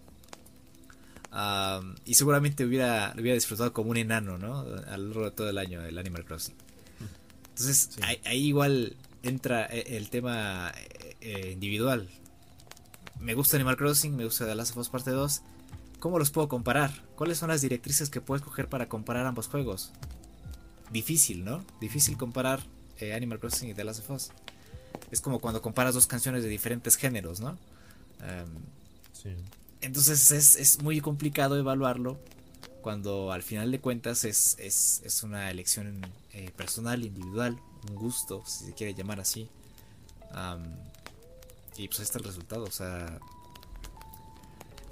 Y seguramente hubiera, hubiera disfrutado como un enano, ¿no? A lo largo de todo el año el Animal Crossing. Entonces, ahí, igual entra e, el tema eh, eh, individual. Me gusta Animal Crossing, me gusta The Last of Us Parte 2. ¿Cómo los puedo comparar? ¿Cuáles son las directrices que puedes coger para comparar ambos juegos? Difícil, ¿no? Difícil comparar eh, Animal Crossing y The Last of Us es como cuando comparas dos canciones de diferentes géneros, ¿no? Sí. Entonces es, muy complicado evaluarlo cuando al final de cuentas es, es, una elección eh, personal, individual, un gusto, si se quiere llamar así. y pues ahí está el resultado, o sea...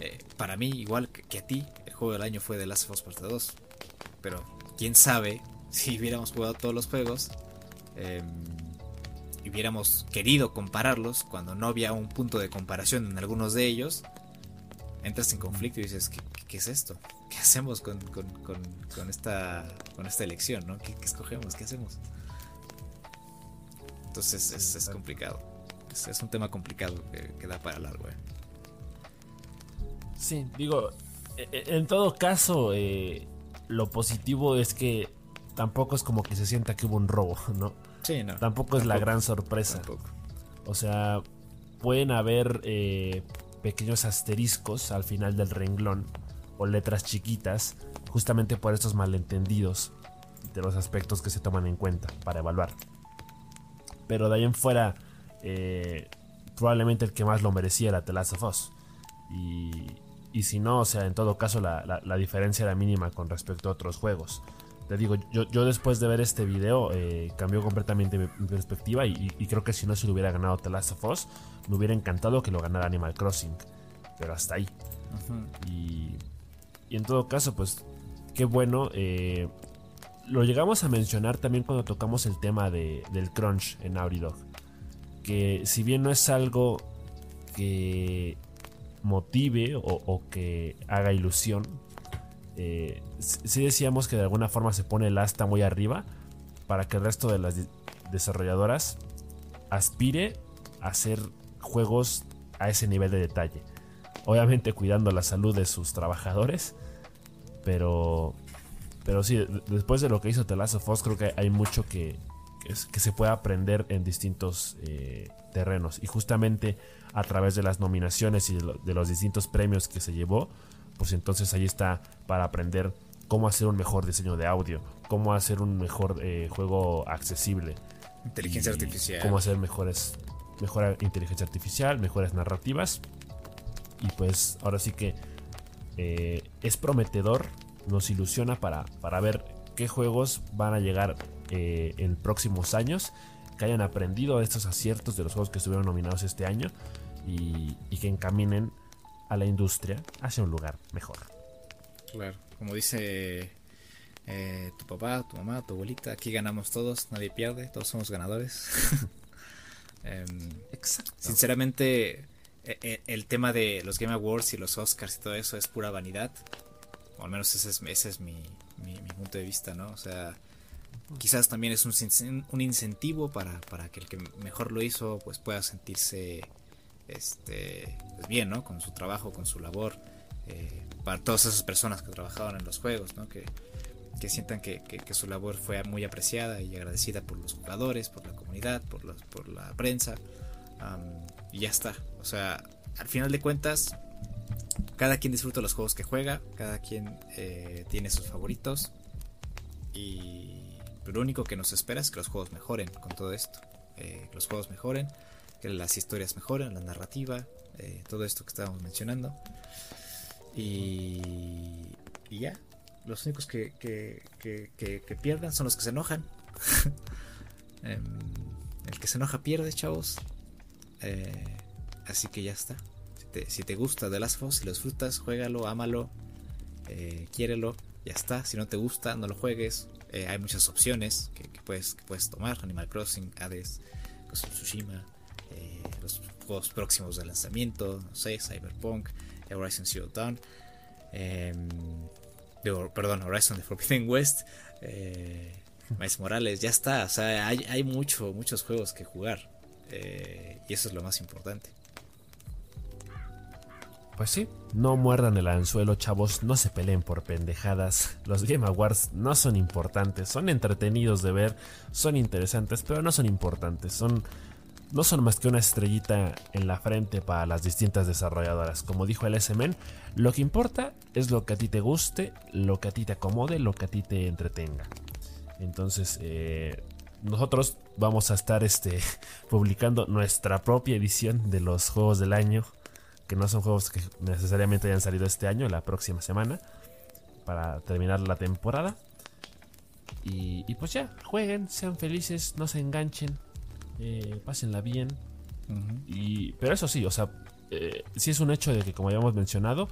Eh, para mí, igual que, a ti, el juego del año fue The Last of Us Part 2. Pero quién sabe si hubiéramos jugado todos los juegos. Eh, hubiéramos querido compararlos, cuando no había un punto de comparación en algunos de ellos, entras en conflicto y dices, ¿qué, es esto? ¿Qué hacemos con, esta, con esta elección? ¿no? ¿Qué, escogemos? ¿Qué hacemos? Entonces es, complicado. Es, un tema complicado que, da para largo. ¿eh? Sí, digo, e, e, en todo caso, eh, lo positivo es que tampoco es como que se sienta que hubo un robo, ¿no? Tampoco es la gran sorpresa. O sea, pueden haber eh, pequeños asteriscos al final del renglón o letras chiquitas, justamente por estos malentendidos de los aspectos que se toman en cuenta para evaluar. Pero de ahí en fuera, eh, probablemente el que más lo merecía era The Last of Us. Y, si no, o sea, en todo caso la diferencia era mínima con respecto a otros juegos te digo, yo, yo después de ver este video eh, cambió completamente mi, perspectiva y, creo que si no se lo hubiera ganado The Last of Us, me hubiera encantado que lo ganara Animal Crossing. Pero hasta ahí. y, en todo caso, pues qué bueno. Eh, lo llegamos a mencionar también cuando tocamos el tema de, del crunch en Auridog. Que si bien no es algo que motive o que haga ilusión, eh, sí decíamos que de alguna forma se pone el asta muy arriba para que el resto de las desarrolladoras aspire a hacer juegos a ese nivel de detalle. Obviamente cuidando la salud de sus trabajadores, pero, pero sí, después de lo que hizo The Last of Us, creo que hay mucho que, que, se puede aprender en distintos eh, terrenos. Y justamente a través de las nominaciones y de los distintos premios que se llevó, pues entonces ahí está para aprender cómo hacer un mejor diseño de audio, cómo hacer un mejor eh, juego accesible. Inteligencia artificial. Cómo hacer mejores, mejor inteligencia artificial, mejores narrativas. y pues ahora sí que eh, es prometedor, nos ilusiona para, para ver qué juegos van a llegar eh, en próximos años, que hayan aprendido estos aciertos de los juegos que estuvieron nominados este año y, y que encaminen a la industria hacia un lugar mejor. Claro, como dice eh, tu papá, tu mamá, tu abuelita, aquí ganamos todos, nadie pierde, todos somos ganadores. Em, Exacto. Sinceramente, e, e, el tema de los Game Awards y los Oscars y todo eso es pura vanidad. O al menos ese es, ese es mi, mi, punto de vista, ¿no? O sea, quizás también es un, un incentivo para, para, que el que mejor lo hizo pues pueda sentirse este, pues bien, ¿no? Con su trabajo, con su labor. Eh, para todas esas personas que trabajaban en los juegos, ¿no? Que, que sientan que, su labor fue muy apreciada y agradecida por los jugadores, por la comunidad, por, los, por la prensa. y ya está. O sea, al final de cuentas, cada quien disfruta los juegos que juega, cada quien eh, tiene sus favoritos. Y lo único que nos espera es que los juegos mejoren con todo esto. Eh, que los juegos mejoren, que las historias mejoren, la narrativa, eh, todo esto que estábamos mencionando. Y, y ya, los únicos que, que, pierdan son los que se enojan. Em, el que se enoja pierde, chavos. Eh, así que ya está. Si te, gusta The Last of si lo disfrutas, juégalo, ámalo, eh, quiérelo, ya está. Si no te gusta, no lo juegues. Eh, hay muchas opciones que, puedes, puedes tomar: Animal Crossing, Hades, Tsushima, los juegos próximos de lanzamiento, no sé, Cyberpunk, Horizon Zero Dawn. Em, perdón, Horizon de Forbidden West, eh, Morales, ya está. O sea, hay, hay mucho, muchos juegos que jugar. Eh, y eso es lo más importante. Pues sí, no muerdan el anzuelo, chavos, no se peleen por pendejadas. Los Game Awards no son importantes, son entretenidos de ver, son interesantes, pero no son importantes. Son no son más que una estrellita en la frente para las distintas desarrolladoras. Como dijo el SMN, lo que importa es lo que a ti te guste, lo que a ti te acomode, lo que a ti te entretenga. Entonces, eh, nosotros vamos a estar este, publicando nuestra propia edición de los juegos del año, que no son juegos que necesariamente hayan salido este año, la próxima semana, para terminar la temporada. Y, y pues ya, jueguen, sean felices, no se enganchen, eh, pásenla bien. y, pero eso sí, o sea, eh, sí es un hecho de que, como habíamos mencionado,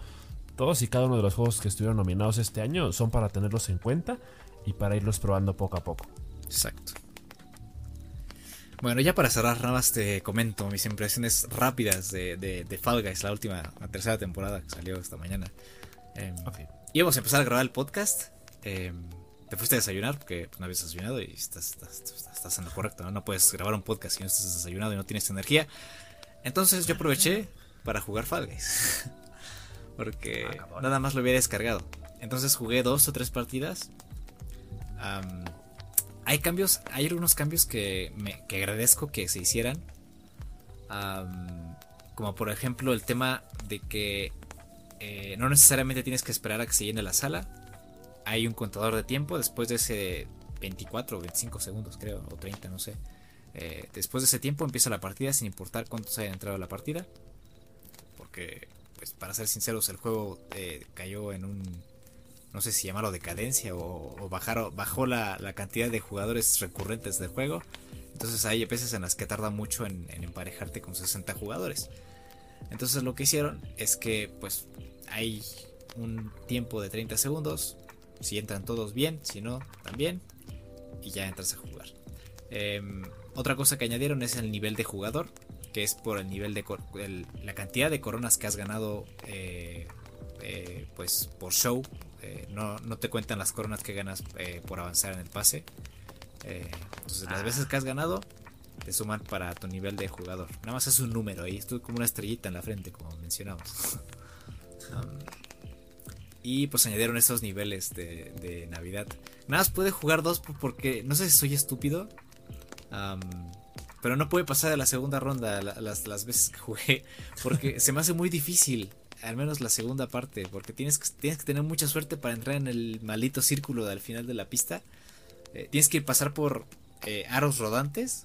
todos y cada uno de los juegos que estuvieron nominados este año son para tenerlos en cuenta y para irlos probando poco a poco. Exacto. Bueno, ya para cerrar, nada más te comento mis impresiones rápidas de, de, Fall Guys, la última, la tercera temporada que salió esta mañana. Eh, Íbamos a empezar a grabar el podcast. Eh, te fuiste a desayunar porque pues, no habías desayunado y estás, estás, estás, en lo correcto, ¿no? No puedes grabar un podcast si no estás desayunado y no tienes energía. Entonces yo aproveché para jugar Fall Guys. porque ah, nada más lo había descargado. Entonces jugué dos o tres partidas. Hay cambios, hay algunos cambios que, me, que agradezco que se hicieran. como por ejemplo el tema de que eh, no necesariamente tienes que esperar a que se llene la sala hay un contador de tiempo después de ese 24 o 25 segundos, creo, o 30, no sé. Eh, después de ese tiempo empieza la partida sin importar cuántos hayan entrado a la partida. Porque, pues para ser sinceros, el juego eh, cayó en un, no sé si llamarlo decadencia o, bajaron, bajó la, cantidad de jugadores recurrentes del juego. Entonces hay veces en las que tarda mucho en, en emparejarte con 60 jugadores. Entonces lo que hicieron es que pues hay un tiempo de 30 segundos si entran todos bien, si no, también. Y ya entras a jugar. Em, otra cosa que añadieron es el nivel de jugador, que es por el nivel de la cantidad de coronas que has ganado, eh, eh, pues por show. Eh, no, te cuentan las coronas que ganas por avanzar en el pase. entonces las veces ah. que has ganado te suman para tu nivel de jugador. Nada más es un número ahí, es como una estrellita en la frente, como mencionamos. Y pues añadieron esos niveles de, Navidad. Nada más puede jugar dos porque no sé si soy estúpido. pero no puede pasar de la segunda ronda las, las veces que jugué. Porque se me hace muy difícil. Al menos la segunda parte. Porque tienes que, tienes que tener mucha suerte para entrar en el maldito círculo al final de la pista. Eh, tienes que pasar por eh, aros rodantes.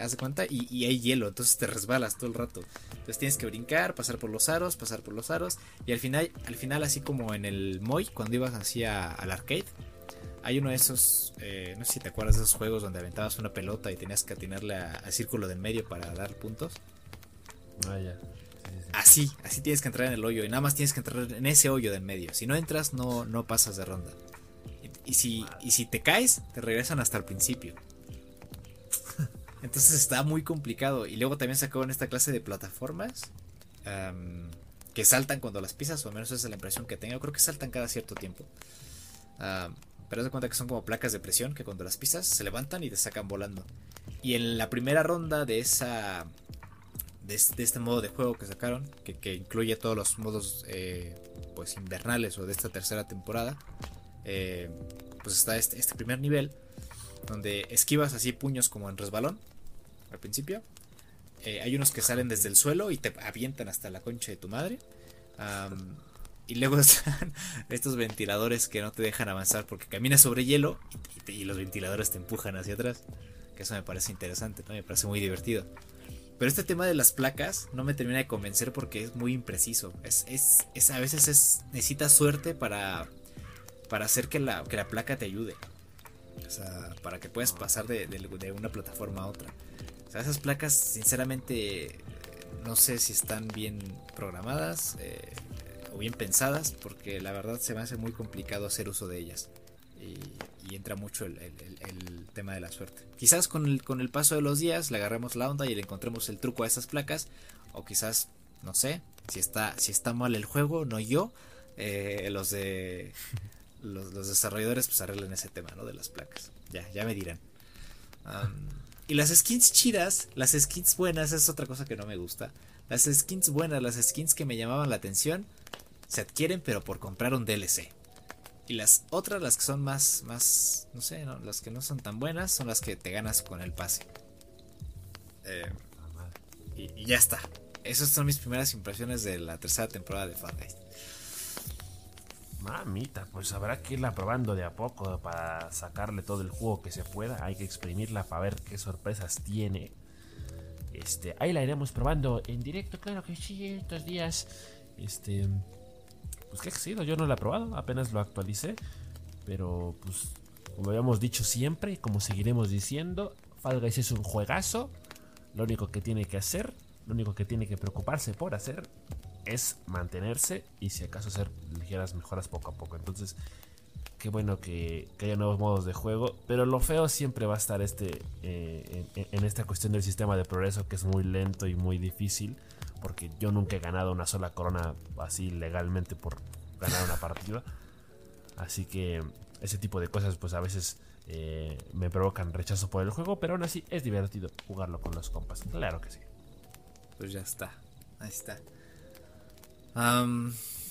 haz de cuenta, y, hay hielo, entonces te resbalas todo el rato. Entonces tienes que brincar, pasar por los aros, pasar por los aros, y al final, al final así como en el Moy, cuando ibas así al arcade, hay uno de esos, eh, no sé si te acuerdas de esos juegos donde aventabas una pelota y tenías que atinarle al círculo del medio para dar puntos. Ah. Así, así tienes que entrar en el hoyo y nada más tienes que entrar en ese hoyo del medio. Si no entras, no, no pasas de ronda. Y, si, y si te caes, te regresan hasta el principio. Entonces está muy complicado. Y luego también sacaron esta clase de plataformas que saltan cuando las pisas, o al menos esa es la impresión que tengo. Creo que saltan cada cierto tiempo. pero de cuenta que son como placas de presión que cuando las pisas se levantan y te sacan volando. Y en la primera ronda de esa. De este, modo de juego que sacaron, que, incluye todos los modos eh, pues invernales o de esta tercera temporada, eh, pues está este, este primer nivel donde esquivas así puños como en resbalón al principio. Eh, hay unos que salen desde el suelo y te avientan hasta la concha de tu madre. y luego están estos ventiladores que no te dejan avanzar porque caminas sobre hielo y, los ventiladores te empujan hacia atrás. Que eso me parece interesante, me parece muy divertido. Pero este tema de las placas no me termina de convencer porque es muy impreciso. Es, es, a veces es, necesitas suerte para, para hacer que la, que la placa te ayude. O sea, para que puedas pasar de, de, una plataforma a otra. O sea, esas placas, sinceramente, no sé si están bien programadas eh, o bien pensadas, porque la verdad se me hace muy complicado hacer uso de ellas. Y, entra mucho el, tema de la suerte. Quizás con el, con el paso de los días le agarremos la onda y le encontremos el truco a esas placas. O quizás, no sé, si está, si está mal el juego, no yo. Eh, los de los, desarrolladores pues arreglen ese tema, ¿no? De las placas. Ya, ya me dirán. y las skins chidas, las skins buenas, es otra cosa que no me gusta. Las skins buenas, las skins que me llamaban la atención, se adquieren pero por comprar un DLC. Y las otras, las que son más, más, no sé, las que no son tan buenas, son las que te ganas con el pase. Eh, y, ya está. Esas son mis primeras impresiones de la tercera temporada de Fortnite. Mamita, pues habrá que irla probando de a poco para sacarle todo el juego que se pueda. Hay que exprimirla para ver qué sorpresas tiene. Este, ahí la iremos probando en directo, claro que sí, estos días. Este, pues qué sido, yo no la he probado, apenas lo actualicé. Pero pues, como habíamos dicho siempre y como seguiremos diciendo, Fall Guys es un juegazo. Lo único que tiene que hacer, lo único que tiene que preocuparse por hacer es mantenerse y si acaso hacer ligeras mejoras poco a poco. Entonces, qué bueno que, haya nuevos modos de juego, pero lo feo siempre va a estar este eh, en, esta cuestión del sistema de progreso que es muy lento y muy difícil, porque yo nunca he ganado una sola corona así legalmente por ganar una partida. Así que ese tipo de cosas pues a veces eh, me provocan rechazo por el juego, pero aún así es divertido jugarlo con los compas. Claro que sí. Pues ya está. Ahí está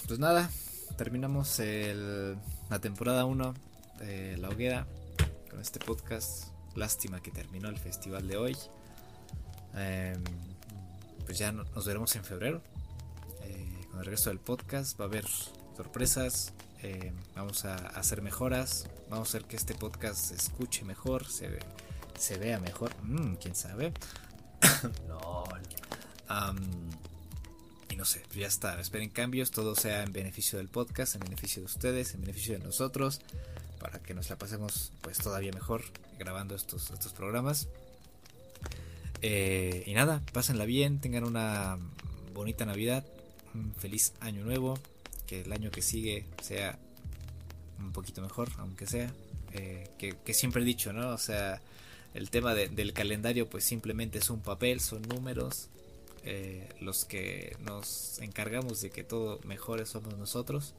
pues nada, terminamos la temporada 1 de La Hoguera con este podcast. Lástima que terminó el festival de hoy. Em, pues ya nos veremos en febrero eh, con el resto del podcast. Va a haber sorpresas. Em, vamos a hacer mejoras. Vamos a hacer que este podcast se escuche mejor, se, se vea mejor. Mm, quién sabe. y no sé, ya está, esperen cambios, todo sea en beneficio del podcast, en beneficio de ustedes, en beneficio de nosotros, para que nos la pasemos pues todavía mejor grabando estos, estos programas. Eh, y nada, pásenla bien, tengan una bonita Navidad, un feliz año nuevo, que el año que sigue sea un poquito mejor, aunque sea. Eh, que, siempre he dicho, ¿no? O sea, el tema del calendario pues simplemente es un papel, son números, eh, los que nos encargamos de que todo mejore somos nosotros.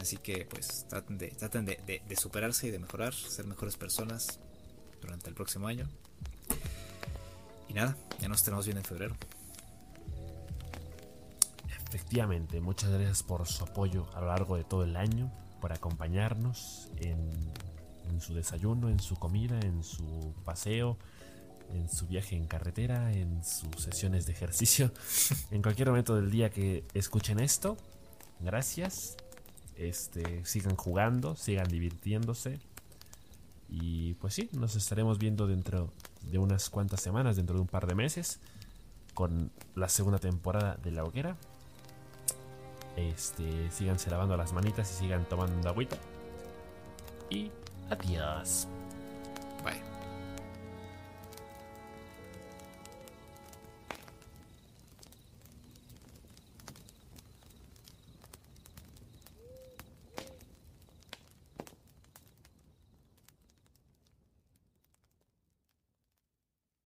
así que pues traten, de, traten de, superarse y de mejorar, ser mejores personas durante el próximo año. Nada, ya nos tenemos bien en febrero. Efectivamente, muchas gracias por su apoyo a lo largo de todo el año, por acompañarnos en su desayuno, en su comida, en su paseo, en su viaje en carretera, en sus sesiones de ejercicio, en cualquier momento del día que escuchen esto. Gracias. Este, sigan jugando, sigan divirtiéndose. Y pues sí, nos estaremos viendo dentro de unas cuantas semanas, dentro de un par de meses, con la segunda temporada de La Hoguera. Este, síganse lavando las manitas y sigan tomando agüita. Y adiós. Bye.